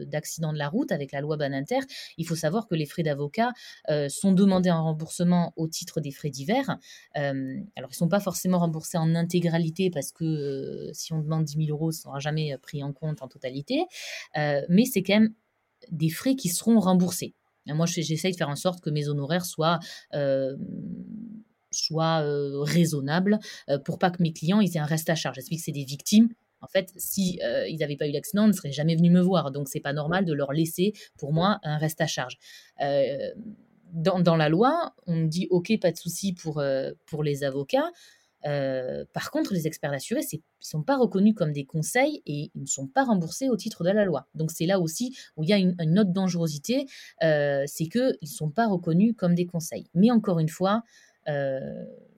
d'accident de, la route avec la loi Baninter, il faut savoir que les frais d'avocat euh, sont demandés en remboursement au titre des frais divers. Euh, alors, ils ne sont pas forcément remboursés en intégralité parce que euh, si on demande 10 000 euros, ce ne sera jamais pris en compte en totalité. mais c'est quand même des frais qui seront remboursés. Moi, j'essaye de faire en sorte que mes honoraires soient soient raisonnables pour pas que mes clients aient un reste à charge. J'explique que c'est des victimes en fait, si euh, ils n'avaient pas eu l'accident, ils ne seraient jamais venus me voir. Donc, c'est pas normal de leur laisser, pour moi, un reste à charge. Euh, dans, la loi, on dit OK, pas de souci pour, euh, pour les avocats. par contre, les experts assurés, ne sont pas reconnus comme des conseils et ils ne sont pas remboursés au titre de la loi. Donc c'est là aussi où il y a une, une autre dangerosité, c'est qu'ils ne sont pas reconnus comme des conseils. Mais encore une fois,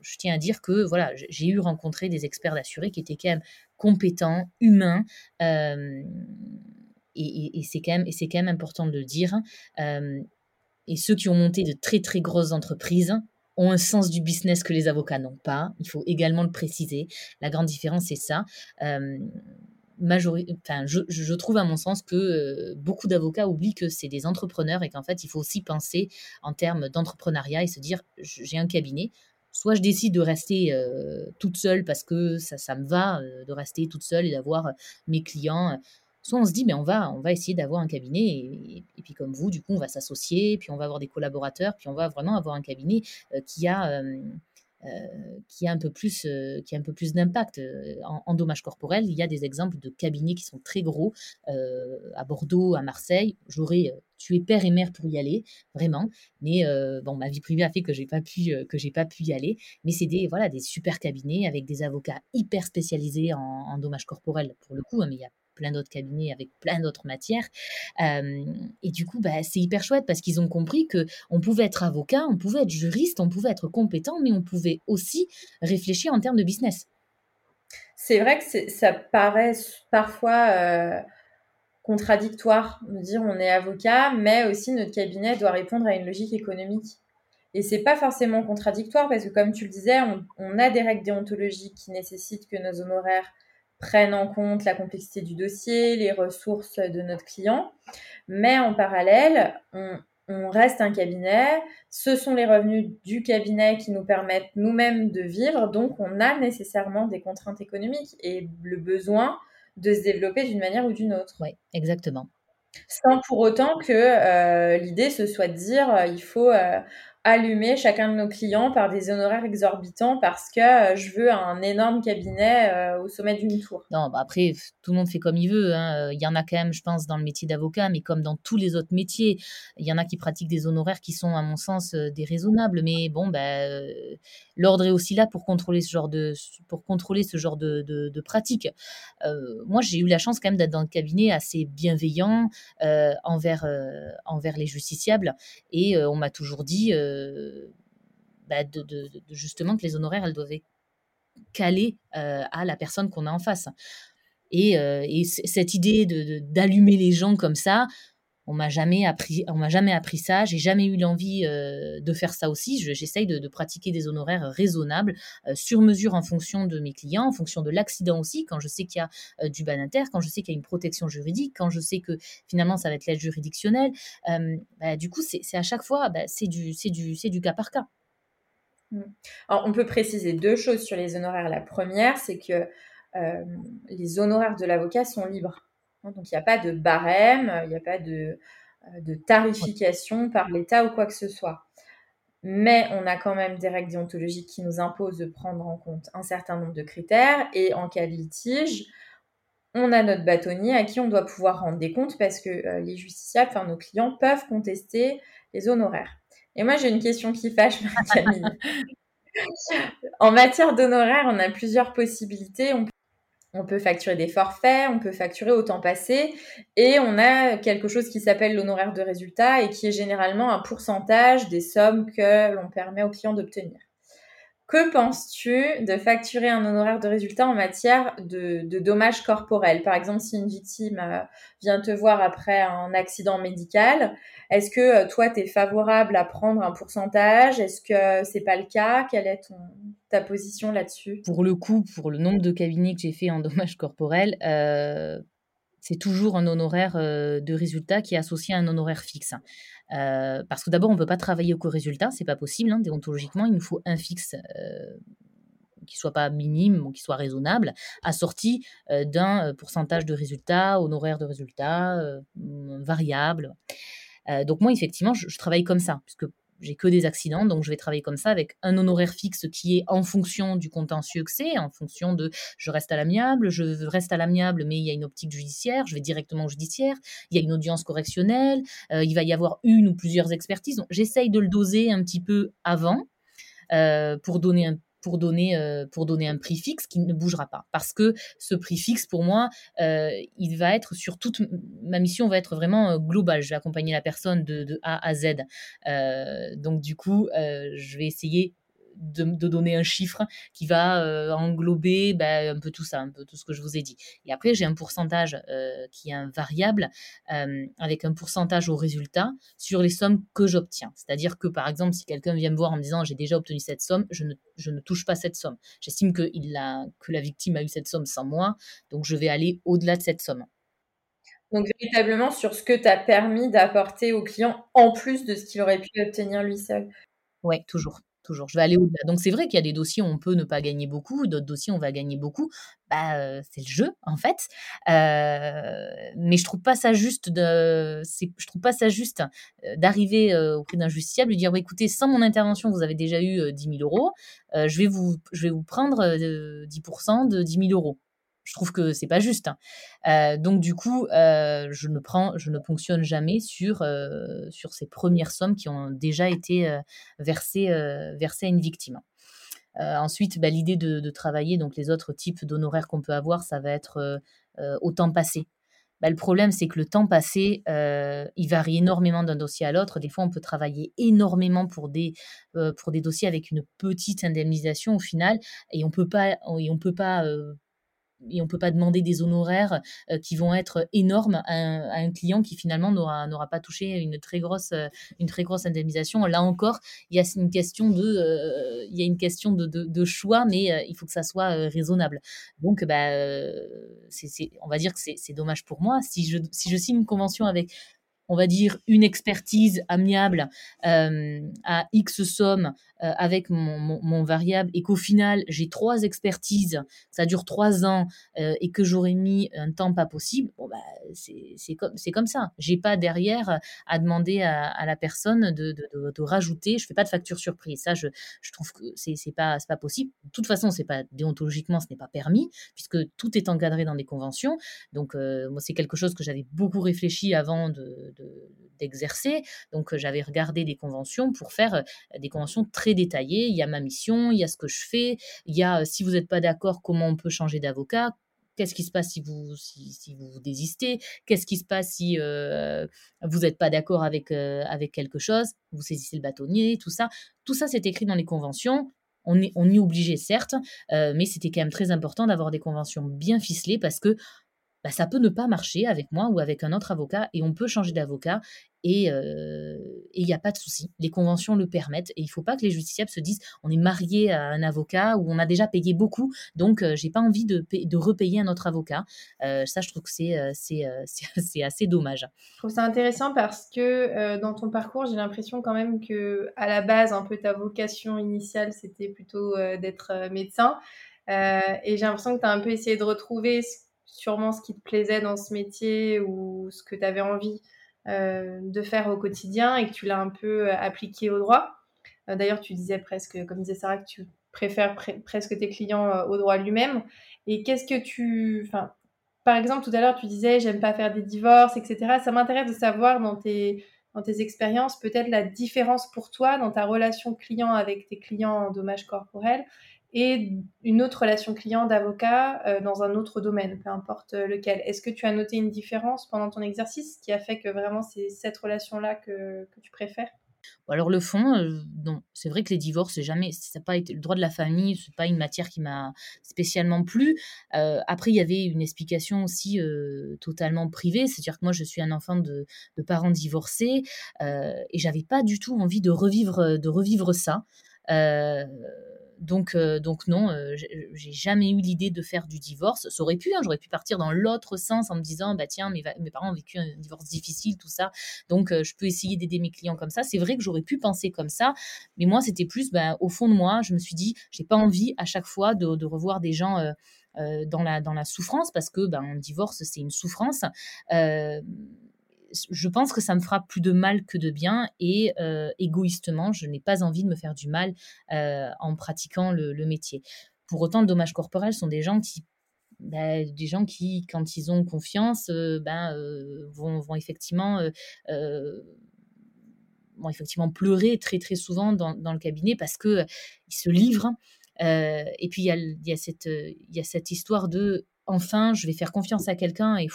je tiens à dire que voilà, j'ai eu rencontré des experts d'assurés qui étaient quand même compétents, humains, euh, et, c'est quand, même, important de le dire. Euh, et ceux qui ont monté de très très grosses entreprises ont un sens du business que les avocats n'ont pas. Il faut également le préciser. La grande différence, c'est ça. Euh, je, trouve à mon sens que beaucoup d'avocats oublient que c'est des entrepreneurs et qu'en fait, il faut aussi penser en termes d'entrepreneuriat et se dire j'ai un cabinet, soit je décide de rester euh, toute seule parce que ça, ça me va euh, de rester toute seule et d'avoir euh, mes clients. Soit on se dit, mais on va, on va essayer d'avoir un cabinet et, puis comme vous, du coup, on va s'associer, puis on va avoir des collaborateurs, puis on va vraiment avoir un cabinet qui a qui a un peu plus, qui a un peu plus d'impact en, en, dommage corporel. Il y a des exemples de cabinets qui sont très gros à Bordeaux, à Marseille. J'aurais tué père et mère pour y aller, vraiment. Mais bon, ma vie privée a fait que j'ai pas pu que j'ai pas pu y aller. Mais c'est des voilà des super cabinets avec des avocats hyper spécialisés en, en dommages corporels pour le coup. Hein, mais il y a plein d'autres cabinets avec plein d'autres matières. et du coup, bah, c'est hyper chouette parce qu'ils ont compris que on pouvait être avocat, on pouvait être juriste, on pouvait être compétent, mais on pouvait aussi réfléchir en termes de business. C'est vrai que ça paraît parfois euh, contradictoire de dire on est avocat, mais aussi notre cabinet doit répondre à une logique économique. Et c'est pas forcément contradictoire parce que, comme tu le disais, on a des règles déontologiques qui nécessitent que nos honoraires prennent en compte la complexité du dossier, les ressources de notre client. Mais en parallèle, on, reste un cabinet. Ce sont les revenus du cabinet qui nous permettent nous-mêmes de vivre. Donc, on a nécessairement des contraintes économiques et le besoin de se développer d'une manière ou d'une autre. Oui, exactement. Sans pour autant que euh, l'idée ce soit de dire euh, il faut euh, allumer chacun de nos clients par des honoraires exorbitants parce que euh, je veux un énorme cabinet euh, au sommet d'une tour. Non, bah après, tout le monde fait comme il veut. Hein. Il y en a quand même, je pense, dans le métier d'avocat, mais comme dans tous les autres métiers, il y en a qui pratiquent des honoraires qui sont, à mon sens, euh, déraisonnables. Mais bon, bah, l'ordre est aussi là pour contrôler ce genre de, pour contrôler ce genre de, de, pratique. moi, j'ai eu la chance quand même d'être dans un cabinet assez bienveillant envers, envers les justiciables. Et on m'a toujours dit bah, de, justement que les honoraires, elles doivent caler euh, à la personne qu'on a en face. Et, euh, cette idée d'allumer les gens comme ça, on m'a jamais appris, m'a jamais appris ça. J'ai jamais eu l'envie euh, de faire ça aussi. J'essaye de, pratiquer des honoraires raisonnables, sur mesure en fonction de mes clients, en fonction de l'accident aussi. Quand je sais qu'il y a du banataire, quand je sais qu'il y a une protection juridique, quand je sais que finalement ça va être l'aide juridictionnelle. Bah, du coup, c'est à chaque fois, bah, c'est du, c'est du, cas par cas. Mmh. Alors, on peut préciser deux choses sur les honoraires. La première, c'est que euh, les honoraires de l'avocat sont libres. Hein, donc, il n'y a pas de barème, il n'y a pas de. Euh, de tarification par l'État ou quoi que ce soit. Mais on a quand même des règles déontologiques qui nous imposent de prendre en compte un certain nombre de critères. Et en cas de litige, on a notre bâtonnier à qui on doit pouvoir rendre des comptes parce que euh, les justiciables, enfin nos clients, peuvent contester les honoraires. Et moi, j'ai une question qui fâche, Marie-Camille. [LAUGHS] en matière d'honoraires, on a plusieurs possibilités. On on peut facturer des forfaits, on peut facturer au temps passé, et on a quelque chose qui s'appelle l'honoraire de résultat et qui est généralement un pourcentage des sommes que l'on permet aux clients d'obtenir. Que penses-tu de facturer un honoraire de résultat en matière de, dommages corporels? Par exemple, si une victime euh, vient te voir après un accident médical, est-ce que euh, toi, tu es favorable à prendre un pourcentage? Est-ce que c'est pas le cas? Quelle est ta position là-dessus? Pour le coup, pour le nombre de cabinets que j'ai fait en dommages corporels, euh, c'est toujours un honoraire de résultat qui est associé à un honoraire fixe. Euh, parce que d'abord, on ne peut pas travailler au co-résultat, c'est pas possible. Hein, déontologiquement, il nous faut un fixe euh, qui soit pas minime qui soit raisonnable, assorti euh, d'un pourcentage de résultat, honoraire de résultat, variable. donc moi, effectivement, je, je, travaille comme ça, puisque j'ai que des accidents, donc je vais travailler comme ça avec un honoraire fixe qui est en fonction du contentieux que c'est, en fonction de je reste à l'amiable, je reste à l'amiable, mais il y a une optique judiciaire, je vais directement au judiciaire, il y a une audience correctionnelle, euh, il va y avoir une ou plusieurs expertises. J'essaye de le doser un petit peu avant euh, pour donner un donner, euh, pour donner un prix fixe qui ne bougera pas. Parce que ce prix fixe, pour moi, euh, il va être sur toute ma mission, va être vraiment euh, globale. Je vais accompagner la personne de A à Z. donc, du coup, je vais essayer de, donner un chiffre qui va euh, englober ben, un peu tout ça, un peu tout ce que je vous ai dit. Et après, j'ai un pourcentage euh, qui est un variable euh, avec un pourcentage au résultat sur les sommes que j'obtiens. C'est-à-dire que, par exemple, si quelqu'un vient me voir en me disant j'ai déjà obtenu cette somme, je ne, je ne touche pas cette somme. J'estime que, il a, que la victime a eu cette somme sans moi, donc je vais aller au-delà de cette somme. Donc véritablement sur ce que tu as permis d'apporter au client en plus de ce qu'il aurait pu obtenir lui seul. Oui, toujours toujours. Je vais aller au-delà. Donc c'est vrai qu'il y a des dossiers où on peut ne pas gagner beaucoup, d'autres dossiers où on va gagner beaucoup. Bah, c'est le jeu en fait. mais je trouve pas ça juste je trouve pas ça juste d'arriver auprès d'un justiciable et dire bah, écoutez, sans mon intervention, vous avez déjà eu 10 000 euros. je vais vous, je vais vous prendre 10% de 10 000 euros je trouve que c'est pas juste. Hein. Euh, donc du coup, euh, je ne prends, je ne ponctionne jamais sur euh, sur ces premières sommes qui ont déjà été versées versées à une victime. ensuite, bah, l'idée de, travailler donc les autres types d'honoraires qu'on peut avoir, ça va être au temps passé. Bah, le problème, c'est que le temps passé, il varie énormément d'un dossier à l'autre. Des fois, on peut travailler énormément pour des, pour des dossiers avec une petite indemnisation au final, et on peut pas, et on peut pas et on peut pas demander des honoraires euh, qui vont être énormes à un, client qui finalement n'aura n'aura pas touché une très grosse euh, une très grosse indemnisation. Là encore, il y a une question de euh, y a une question de, de, choix, mais il faut que ça soit raisonnable. Donc, bah, c'est on va dire que c'est dommage pour moi si je si je signe une convention avec on va dire, une expertise amiable à X somme euh, avec mon, variable et qu'au final j'ai trois expertises, ça dure trois ans euh, et que j'aurais mis un temps pas possible, bon bah c'est comme comme ça. J'ai pas derrière à demander à, la personne de, de, rajouter. Je fais pas de facture surprise. Ça je, je trouve que c'est pas pas possible. De toute façon pas déontologiquement ce n'est pas permis puisque tout est encadré dans des conventions. Donc euh, moi c'est quelque chose que j'avais beaucoup réfléchi avant de d'exercer. Donc j'avais regardé des conventions pour faire des conventions très détaillé. Il y a ma mission, il y a ce que je fais, il y a si vous n'êtes pas d'accord, comment on peut changer d'avocat, Qu'est-ce qui se passe si vous, si, vous désistez? Qu'est-ce qui se passe si euh, vous n'êtes pas d'accord avec, euh, avec quelque chose? Vous saisissez le bâtonnier, tout ça. Tout ça, c'est écrit dans les conventions. On est, on y est obligé, certes, euh, mais c'était quand même très important d'avoir des conventions bien ficelées parce que bah, ça peut ne pas marcher avec moi ou avec un autre avocat et on peut changer d'avocat et il n'y a pas de souci. Les conventions le permettent et il ne faut pas que les justiciables se disent on est marié à un avocat ou on a déjà payé beaucoup, donc j'ai pas envie de, repayer un autre avocat. ça, je trouve que [LAUGHS] c'est c'est assez dommage. Je trouve ça intéressant parce que dans ton parcours, j'ai l'impression quand même que à la base, un peu ta vocation initiale, c'était plutôt d'être médecin. et j'ai l'impression que tu as un peu essayé de retrouver sûrement ce qui te plaisait dans ce métier ou ce que tu avais envie de faire au quotidien et que tu l'as un peu appliqué au droit. D'ailleurs, tu disais presque, comme disait Sarah, que tu préfères presque tes clients au droit lui-même. Et qu'est-ce que tu... Par exemple, tout à l'heure, tu disais, j'aime pas faire des divorces, etc. Ça m'intéresse de savoir dans tes, dans tes expériences, peut-être la différence pour toi dans ta relation client avec tes clients en dommages corporels et une autre relation client d'avocat euh, dans un autre domaine, peu importe lequel. Est-ce que tu as noté une différence pendant ton exercice qui a fait que vraiment c'est cette relation-là que, tu préfères? Alors le fond, euh, c'est vrai que les divorces, jamais, ça pas été le droit de la famille, c'est pas une matière qui m'a spécialement plu. Euh, après, il y avait une explication aussi euh, totalement privée, c'est-à-dire que moi, je suis un enfant de, de parents divorcés et j'avais pas du tout envie de revivre, de revivre ça. Donc, euh, donc non, euh, j'ai jamais eu l'idée de faire du divorce. Ça aurait pu, hein, j'aurais pu partir dans l'autre sens en me disant, bah tiens, mes, parents ont vécu un divorce difficile, tout ça, donc euh, je peux essayer d'aider mes clients comme ça. C'est vrai que j'aurais pu penser comme ça, mais moi, c'était plus, bah, au fond de moi, je me suis dit, j'ai pas envie à chaque fois de, revoir des gens. dans, la, dans la souffrance, parce que ben, un divorce, c'est une souffrance je pense que ça me fera plus de mal que de bien et euh, égoïstement, je n'ai pas envie de me faire du mal euh, en pratiquant le, métier. Pour autant, le dommage corporel sont des gens qui bah, des gens qui, quand ils ont confiance, euh, ben, vont, effectivement, vont effectivement pleurer très très souvent dans, le cabinet parce que ils se livrent. et puis il y a, y, a y a cette histoire de enfin, je vais faire confiance à quelqu'un et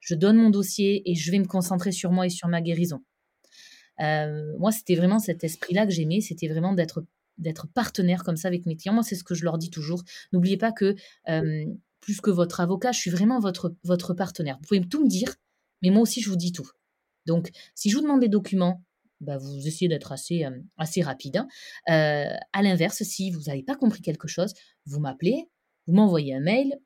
je donne mon dossier et je vais me concentrer sur moi et sur ma guérison. Euh, moi, c'était vraiment cet esprit-là que j'aimais, c'était vraiment d'être d'être partenaire comme ça avec mes clients. Moi, c'est ce que je leur dis toujours. N'oubliez pas que euh, plus que votre avocat, je suis vraiment votre, votre partenaire. Vous pouvez tout me dire, mais moi aussi, je vous dis tout. Donc, si je vous demande des documents, bah, vous essayez d'être assez, euh, assez rapide. Hein. à l'inverse, si vous n'avez pas compris quelque chose, vous m'appelez, vous m'envoyez un mail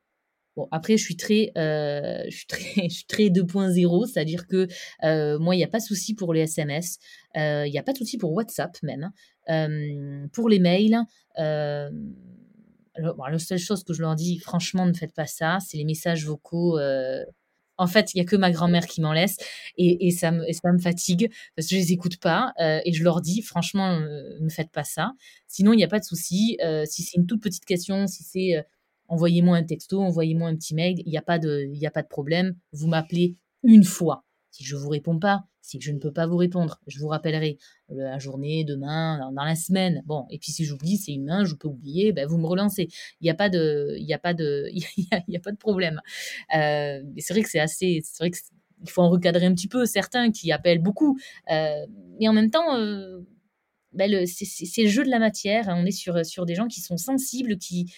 Bon, après, je suis très, euh, très, [LAUGHS] très 2.0, c'est-à-dire que euh, moi, il n'y a pas de souci pour les SMS, euh, il n'y a pas de souci pour WhatsApp même. pour les mails, alors, la seule chose que je leur dis, franchement, ne faites pas ça, c'est les messages vocaux. en fait, il n'y a que ma grand-mère qui m'en laisse et, et, ça me, ça me fatigue parce que je les écoute pas et je leur dis, franchement, ne faites pas ça. Sinon, il n'y a pas de souci. si c'est une toute petite question, si c'est envoyez-moi un texto, envoyez-moi un petit mail, il n'y a, pas de, a pas de problème, vous m'appelez une fois. Si je ne vous réponds pas, si je ne peux pas vous répondre, je vous rappellerai la journée, demain, dans, la semaine. Bon, et puis si j'oublie, c'est humain, je peux oublier, ben vous me relancez. Il n'y a pas de, il y a pas de, il y a, pas de [LAUGHS] problème. Euh, c'est vrai que c'est assez, c'est vrai qu'il faut en recadrer un petit peu certains qui appellent beaucoup, euh, mais en même temps. Euh, ben c'est le jeu de la matière. On est sur, sur des gens qui sont sensibles, qui,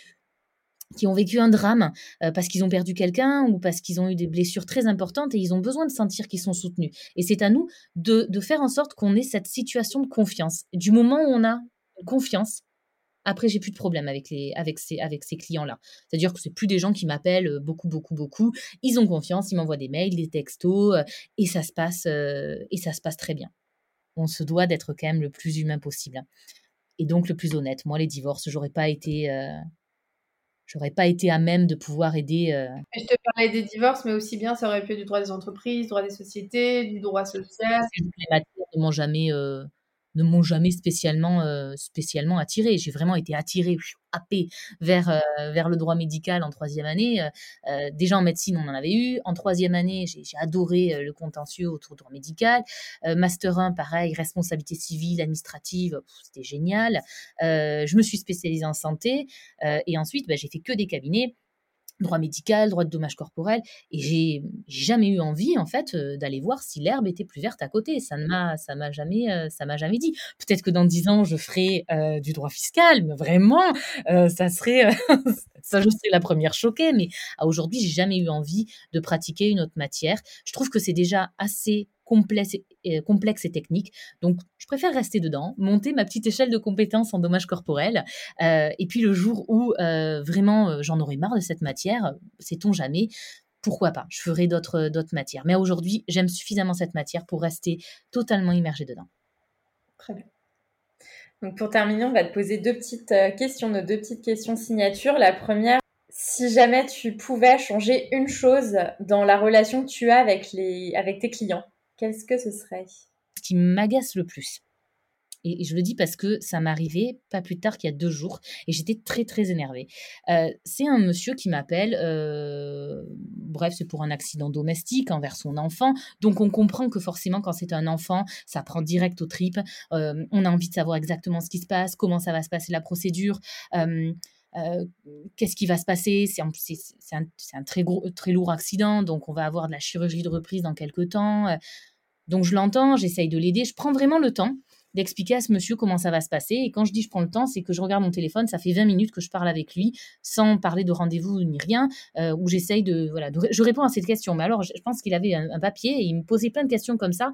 qui ont vécu un drame euh, parce qu'ils ont perdu quelqu'un ou parce qu'ils ont eu des blessures très importantes et ils ont besoin de sentir qu'ils sont soutenus. Et c'est à nous de, faire en sorte qu'on ait cette situation de confiance. Du moment où on a confiance, après, j'ai plus de problème avec, les, avec ces, avec ces clients-là. C'est-à-dire que c'est plus des gens qui m'appellent euh, beaucoup, beaucoup, beaucoup. Ils ont confiance, ils m'envoient des mails, des textos, euh, et ça se passe, et ça se passe très bien. On se doit d'être quand même le plus humain possible. Et donc le plus honnête. Moi, les divorces, j'aurais pas été, j'aurais pas été à même de pouvoir aider. Euh, je te parlais des divorces, mais aussi bien, ça aurait pu être du droit des entreprises, du droit des sociétés, du droit social. Les matières ne m'ont jamais, euh, ne m'ont jamais spécialement, euh, spécialement attiré. J'ai vraiment été attirée, happée vers, euh, vers le droit médical en troisième année. Euh, déjà en médecine, on en avait eu. En troisième année, j'ai adoré le contentieux autour du droit médical. Master 1, pareil, responsabilité civile, administrative, c'était génial. je me suis spécialisée en santé. et ensuite, bah, j'ai fait que des cabinets droit médical, droit de dommage corporel, et j'ai jamais eu envie en fait euh, d'aller voir si l'herbe était plus verte à côté. Ça ne m'a, ça m'a jamais, euh, ça m'a jamais dit. Peut-être que dans dix ans je ferai euh, du droit fiscal, mais vraiment, ça serait, [LAUGHS] ça je serais la première choquée. Mais à aujourd'hui, j'ai jamais eu envie de pratiquer une autre matière. Je trouve que c'est déjà assez complexe et, technique. Donc, je préfère rester dedans, monter ma petite échelle de compétences en dommages corporels. Euh, et puis, le jour où euh, vraiment euh, j'en aurai marre de cette matière, sait-on jamais, pourquoi pas, je ferai d'autres matières. Mais aujourd'hui, j'aime suffisamment cette matière pour rester totalement immergée dedans. Très bien. Donc pour terminer, on va te poser deux petites questions, nos deux petites questions signatures. La première, si jamais tu pouvais changer une chose dans la relation que tu as avec tes clients, qu'est-ce que ce serait? Ce qui m'agace le plus, et, je le dis parce que ça m'arrivait pas plus tard qu'il y a deux jours et j'étais très très énervée. Euh, c'est un monsieur qui m'appelle, euh, bref, c'est pour un accident domestique envers son enfant. Donc on comprend que forcément quand c'est un enfant, ça prend direct aux tripes. Euh, on a envie de savoir exactement ce qui se passe, comment ça va se passer la procédure. qu'est-ce qui va se passer? C'est un, un, très, gros, très lourd accident, donc on va avoir de la chirurgie de reprise dans quelques temps. Donc je l'entends, j'essaye de l'aider, je prends vraiment le temps d'expliquer à ce monsieur comment ça va se passer. Et quand je dis je prends le temps, c'est que je regarde mon téléphone, ça fait 20 minutes que je parle avec lui, sans parler de rendez-vous ni rien, euh, où j'essaye de, voilà, je réponds à cette question. Mais alors, je, pense qu'il avait un, papier et il me posait plein de questions comme ça.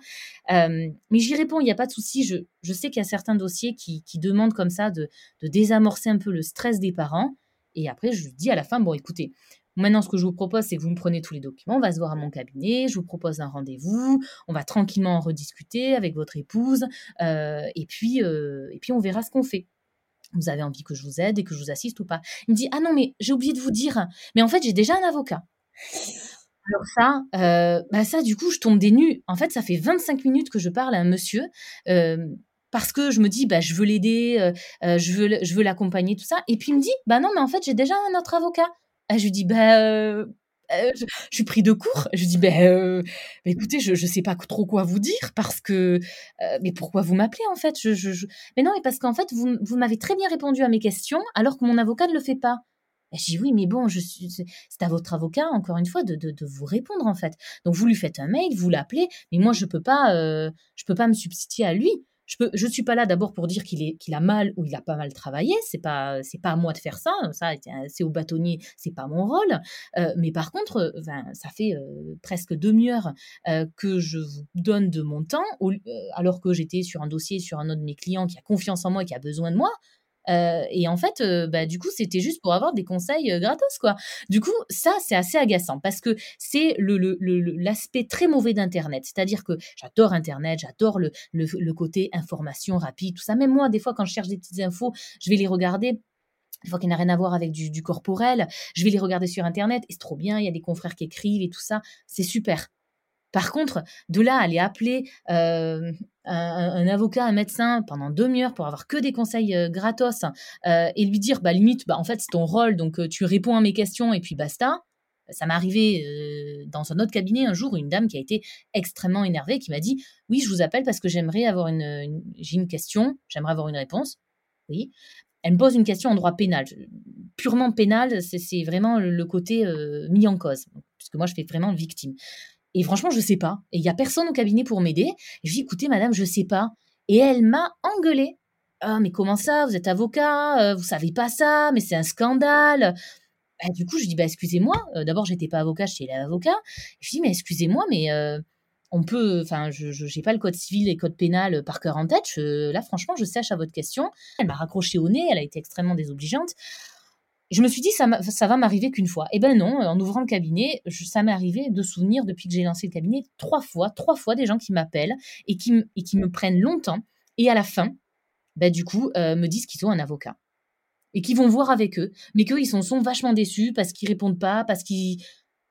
Euh, mais j'y réponds, il n'y a pas de souci. Je, je sais qu'il y a certains dossiers qui, qui demandent comme ça de, de désamorcer un peu le stress des parents. Et après, je lui dis à la fin, bon, écoutez, Maintenant, ce que je vous propose, c'est que vous me prenez tous les documents, on va se voir à mon cabinet, je vous propose un rendez-vous, on va tranquillement en rediscuter avec votre épouse, euh, et, puis, euh, et puis on verra ce qu'on fait. Vous avez envie que je vous aide et que je vous assiste ou pas Il me dit, ah non, mais j'ai oublié de vous dire, mais en fait, j'ai déjà un avocat. Alors ça, euh, bah ça, du coup, je tombe des nues. En fait, ça fait 25 minutes que je parle à un monsieur parce que je me dis, bah, je veux l'aider, je veux, je veux l'accompagner, tout ça. Et puis il me dit, bah non, mais en fait, j'ai déjà un autre avocat. Je lui dis, bah, euh, euh, je, suis pris de court. Je lui dis, bah, bah, écoutez, je ne sais pas trop quoi vous dire parce que, mais pourquoi vous m'appelez en fait? Je, je, Mais non, mais parce qu'en fait, vous, vous m'avez très bien répondu à mes questions alors que mon avocat ne le fait pas. je dis oui, mais bon, c'est à votre avocat, encore une fois, de, de, vous répondre en fait. Donc vous lui faites un mail, vous l'appelez, mais moi je peux pas, peux pas me substituer à lui je ne suis pas là d'abord pour dire qu'il qu'il a mal ou il a pas mal travaillé. C'est pas, c'est pas à moi de faire ça. Ça, c'est au bâtonnier. C'est pas mon rôle. Euh, mais par contre, ça fait euh, presque demi-heure euh, que je vous donne de mon temps, alors que j'étais sur un dossier sur un autre de mes clients qui a confiance en moi et qui a besoin de moi. Euh, et en fait, euh, bah, du coup, c'était juste pour avoir des conseils euh, gratos, quoi. Du coup, ça, c'est assez agaçant parce que c'est l'aspect le, très mauvais d'Internet. C'est-à-dire que j'adore Internet, j'adore le, le, côté information rapide, tout ça. Même moi, des fois, quand je cherche des petites infos, je vais les regarder des fois qui n'a rien à voir avec du, corporel, je vais les regarder sur Internet, et c'est trop bien, il y a des confrères qui écrivent et tout ça, c'est super. Par contre, de là à aller appeler un, avocat, un médecin pendant demi-heure pour avoir que des conseils euh, gratos euh, et lui dire, bah limite, bah en fait c'est ton rôle, donc tu réponds à mes questions et puis basta. Ça m'est arrivé dans un autre cabinet un jour, une dame qui a été extrêmement énervée, qui m'a dit, oui, je vous appelle parce que j'aimerais avoir une, j'ai une question, j'aimerais avoir une réponse. Oui. Elle me pose une question en droit pénal, purement pénal, c'est vraiment le, côté mis en cause, puisque moi je fais vraiment victime. Et franchement, je sais pas. Et il y a personne au cabinet pour m'aider. Je ai écoutez, madame, je sais pas. Et elle m'a engueulé. Ah, mais comment ça? Vous êtes avocat euh, Vous savez pas ça Mais c'est un scandale. Bah, du coup, je dis, bah, excusez-moi. Euh, d'abord, j'étais pas avocat, j'étais l'avocat. Je dis, mais excusez-moi, mais euh, on peut. Enfin, je n'ai pas le code civil et le code pénal par cœur en tête. là, franchement, je sèche à votre question. Elle m'a raccroché au nez. Elle a été extrêmement désobligeante je me suis dit, ça, ça va m'arriver qu'une fois. Eh ben non, en ouvrant le cabinet, ça m'est arrivé de souvenir depuis que j'ai lancé le cabinet trois fois, trois fois des gens qui m'appellent et qui, et qui me prennent longtemps et à la fin, ben du coup, euh, me disent qu'ils ont un avocat et qu'ils vont voir avec eux, mais qu'eux, ils sont, sont vachement déçus parce qu'ils répondent pas, parce qu'ils...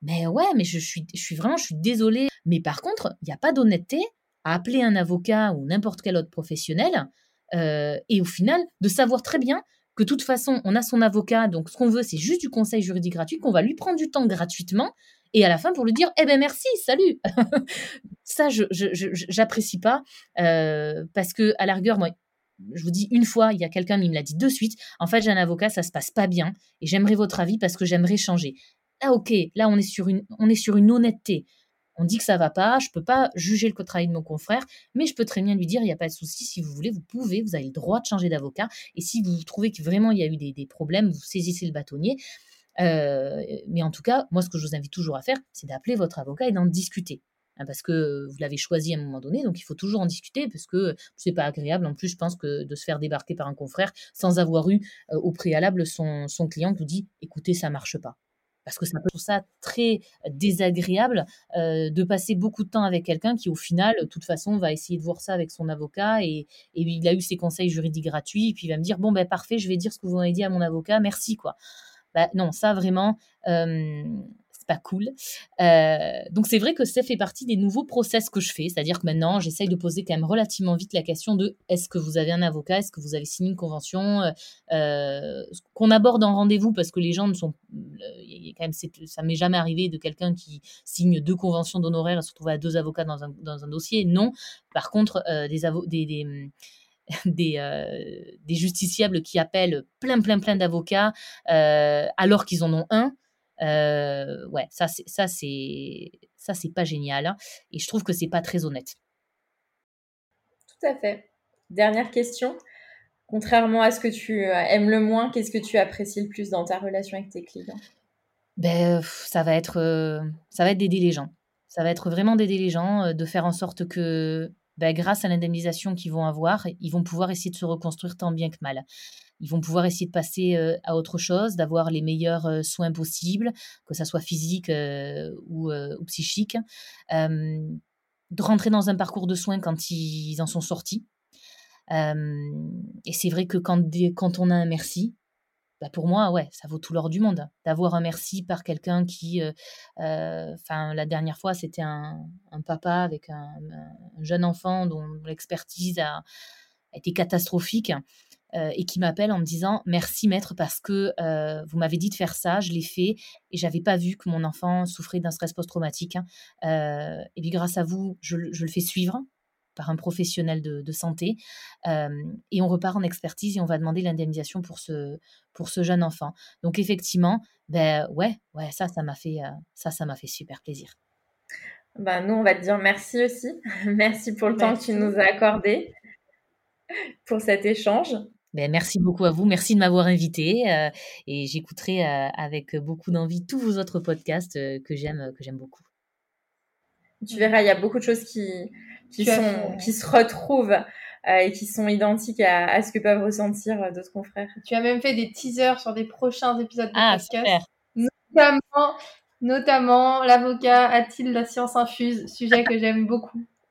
Mais ouais, mais je suis, je suis vraiment, je suis désolée. Mais par contre, il n'y a pas d'honnêteté à appeler un avocat ou n'importe quel autre professionnel euh, et au final, de savoir très bien que de toute façon, on a son avocat, donc ce qu'on veut, c'est juste du conseil juridique gratuit, qu'on va lui prendre du temps gratuitement, et à la fin pour lui dire, eh ben merci, salut. [LAUGHS] ça, je j'apprécie pas, euh, parce que à la moi, je vous dis une fois, il y a quelqu'un qui me l'a dit de suite, en fait, j'ai un avocat, ça se passe pas bien, et j'aimerais votre avis parce que j'aimerais changer. Là, ok, là, on est sur une, on est sur une honnêteté on dit que ça va pas, je peux pas juger le travail de mon confrère, mais je peux très bien lui dire, il n'y a pas de souci, si vous voulez, vous pouvez, vous avez le droit de changer d'avocat, et si vous trouvez que vraiment il y a eu des, problèmes, vous saisissez le bâtonnier. Euh, mais en tout cas, moi, ce que je vous invite toujours à faire, c'est d'appeler votre avocat et d'en discuter. Hein, parce que vous l'avez choisi à un moment donné, donc il faut toujours en discuter, parce que c'est pas agréable. En plus, je pense que de se faire débarquer par un confrère sans avoir eu euh, au préalable son, client qui vous dit écoutez, ça marche pas parce que ça peut ça très désagréable euh, de passer beaucoup de temps avec quelqu'un qui au final, de toute façon, va essayer de voir ça avec son avocat et, il a eu ses conseils juridiques gratuits et puis il va me dire bon ben parfait, je vais dire ce que vous m'avez dit à mon avocat, merci quoi. Bah, non, ça vraiment, euh, pas cool. Euh, donc c'est vrai que ça fait partie des nouveaux process que je fais, c'est-à-dire que maintenant j'essaye de poser quand même relativement vite la question de est-ce que vous avez un avocat, est-ce que vous avez signé une convention, euh, qu'on aborde en rendez-vous parce que les gens ne sont, quand même, ça m'est jamais arrivé de quelqu'un qui signe deux conventions d'honoraires et se retrouve à deux avocats dans un, dans un dossier, non. Par contre, des, des, [LAUGHS] des des, des, justiciables qui appellent plein, plein, plein d'avocats alors qu'ils en ont un. Euh, ouais, ça c'est ça c'est ça c'est pas génial hein, et je trouve que c'est pas très honnête. Tout à fait. Dernière question. Contrairement à ce que tu euh, aimes le moins, qu'est-ce que tu apprécies le plus dans ta relation avec tes clients? Ben ça va être euh, ça va être d'aider les gens. Ça va être vraiment d'aider les gens, de faire en sorte que ben, grâce à l'indemnisation qu'ils vont avoir, ils vont pouvoir essayer de se reconstruire tant bien que mal ils vont pouvoir essayer de passer à autre chose, d'avoir les meilleurs soins possibles, que ça soit physique ou, ou, psychique, de rentrer dans un parcours de soins quand ils en sont sortis. et c'est vrai que quand, on a un merci, bah pour moi, ouais, ça vaut tout l'or du monde. D'avoir un merci par quelqu'un qui, enfin, la dernière fois, c'était un, papa avec un, un, jeune enfant dont l'expertise a, été catastrophique. Euh, et qui m'appelle en me disant merci maître parce que euh, vous m'avez dit de faire ça, je l'ai fait et j'avais pas vu que mon enfant souffrait d'un stress post-traumatique. Hein. Euh, et puis grâce à vous, je, le fais suivre par un professionnel de, santé et on repart en expertise et on va demander l'indemnisation pour ce, pour ce jeune enfant. Donc effectivement, ben ouais, ouais, ça, ça m'a fait, ça, ça m'a fait super plaisir. Ben, nous, on va te dire merci aussi. [LAUGHS] merci pour le temps que tu nous as accordé pour cet échange. Ben, merci beaucoup à vous. Merci de m'avoir invité. Euh, et j'écouterai euh, avec beaucoup d'envie tous vos autres podcasts euh, que j'aime que j'aime beaucoup. Tu verras, il y a beaucoup de choses qui, qui, sont, qui se retrouvent et qui sont identiques à, ce que peuvent ressentir d'autres confrères. Tu as même fait des teasers sur des prochains épisodes de ah, podcast. Super. Notamment, notamment l'avocat a-t-il la science infuse, sujet que j'aime beaucoup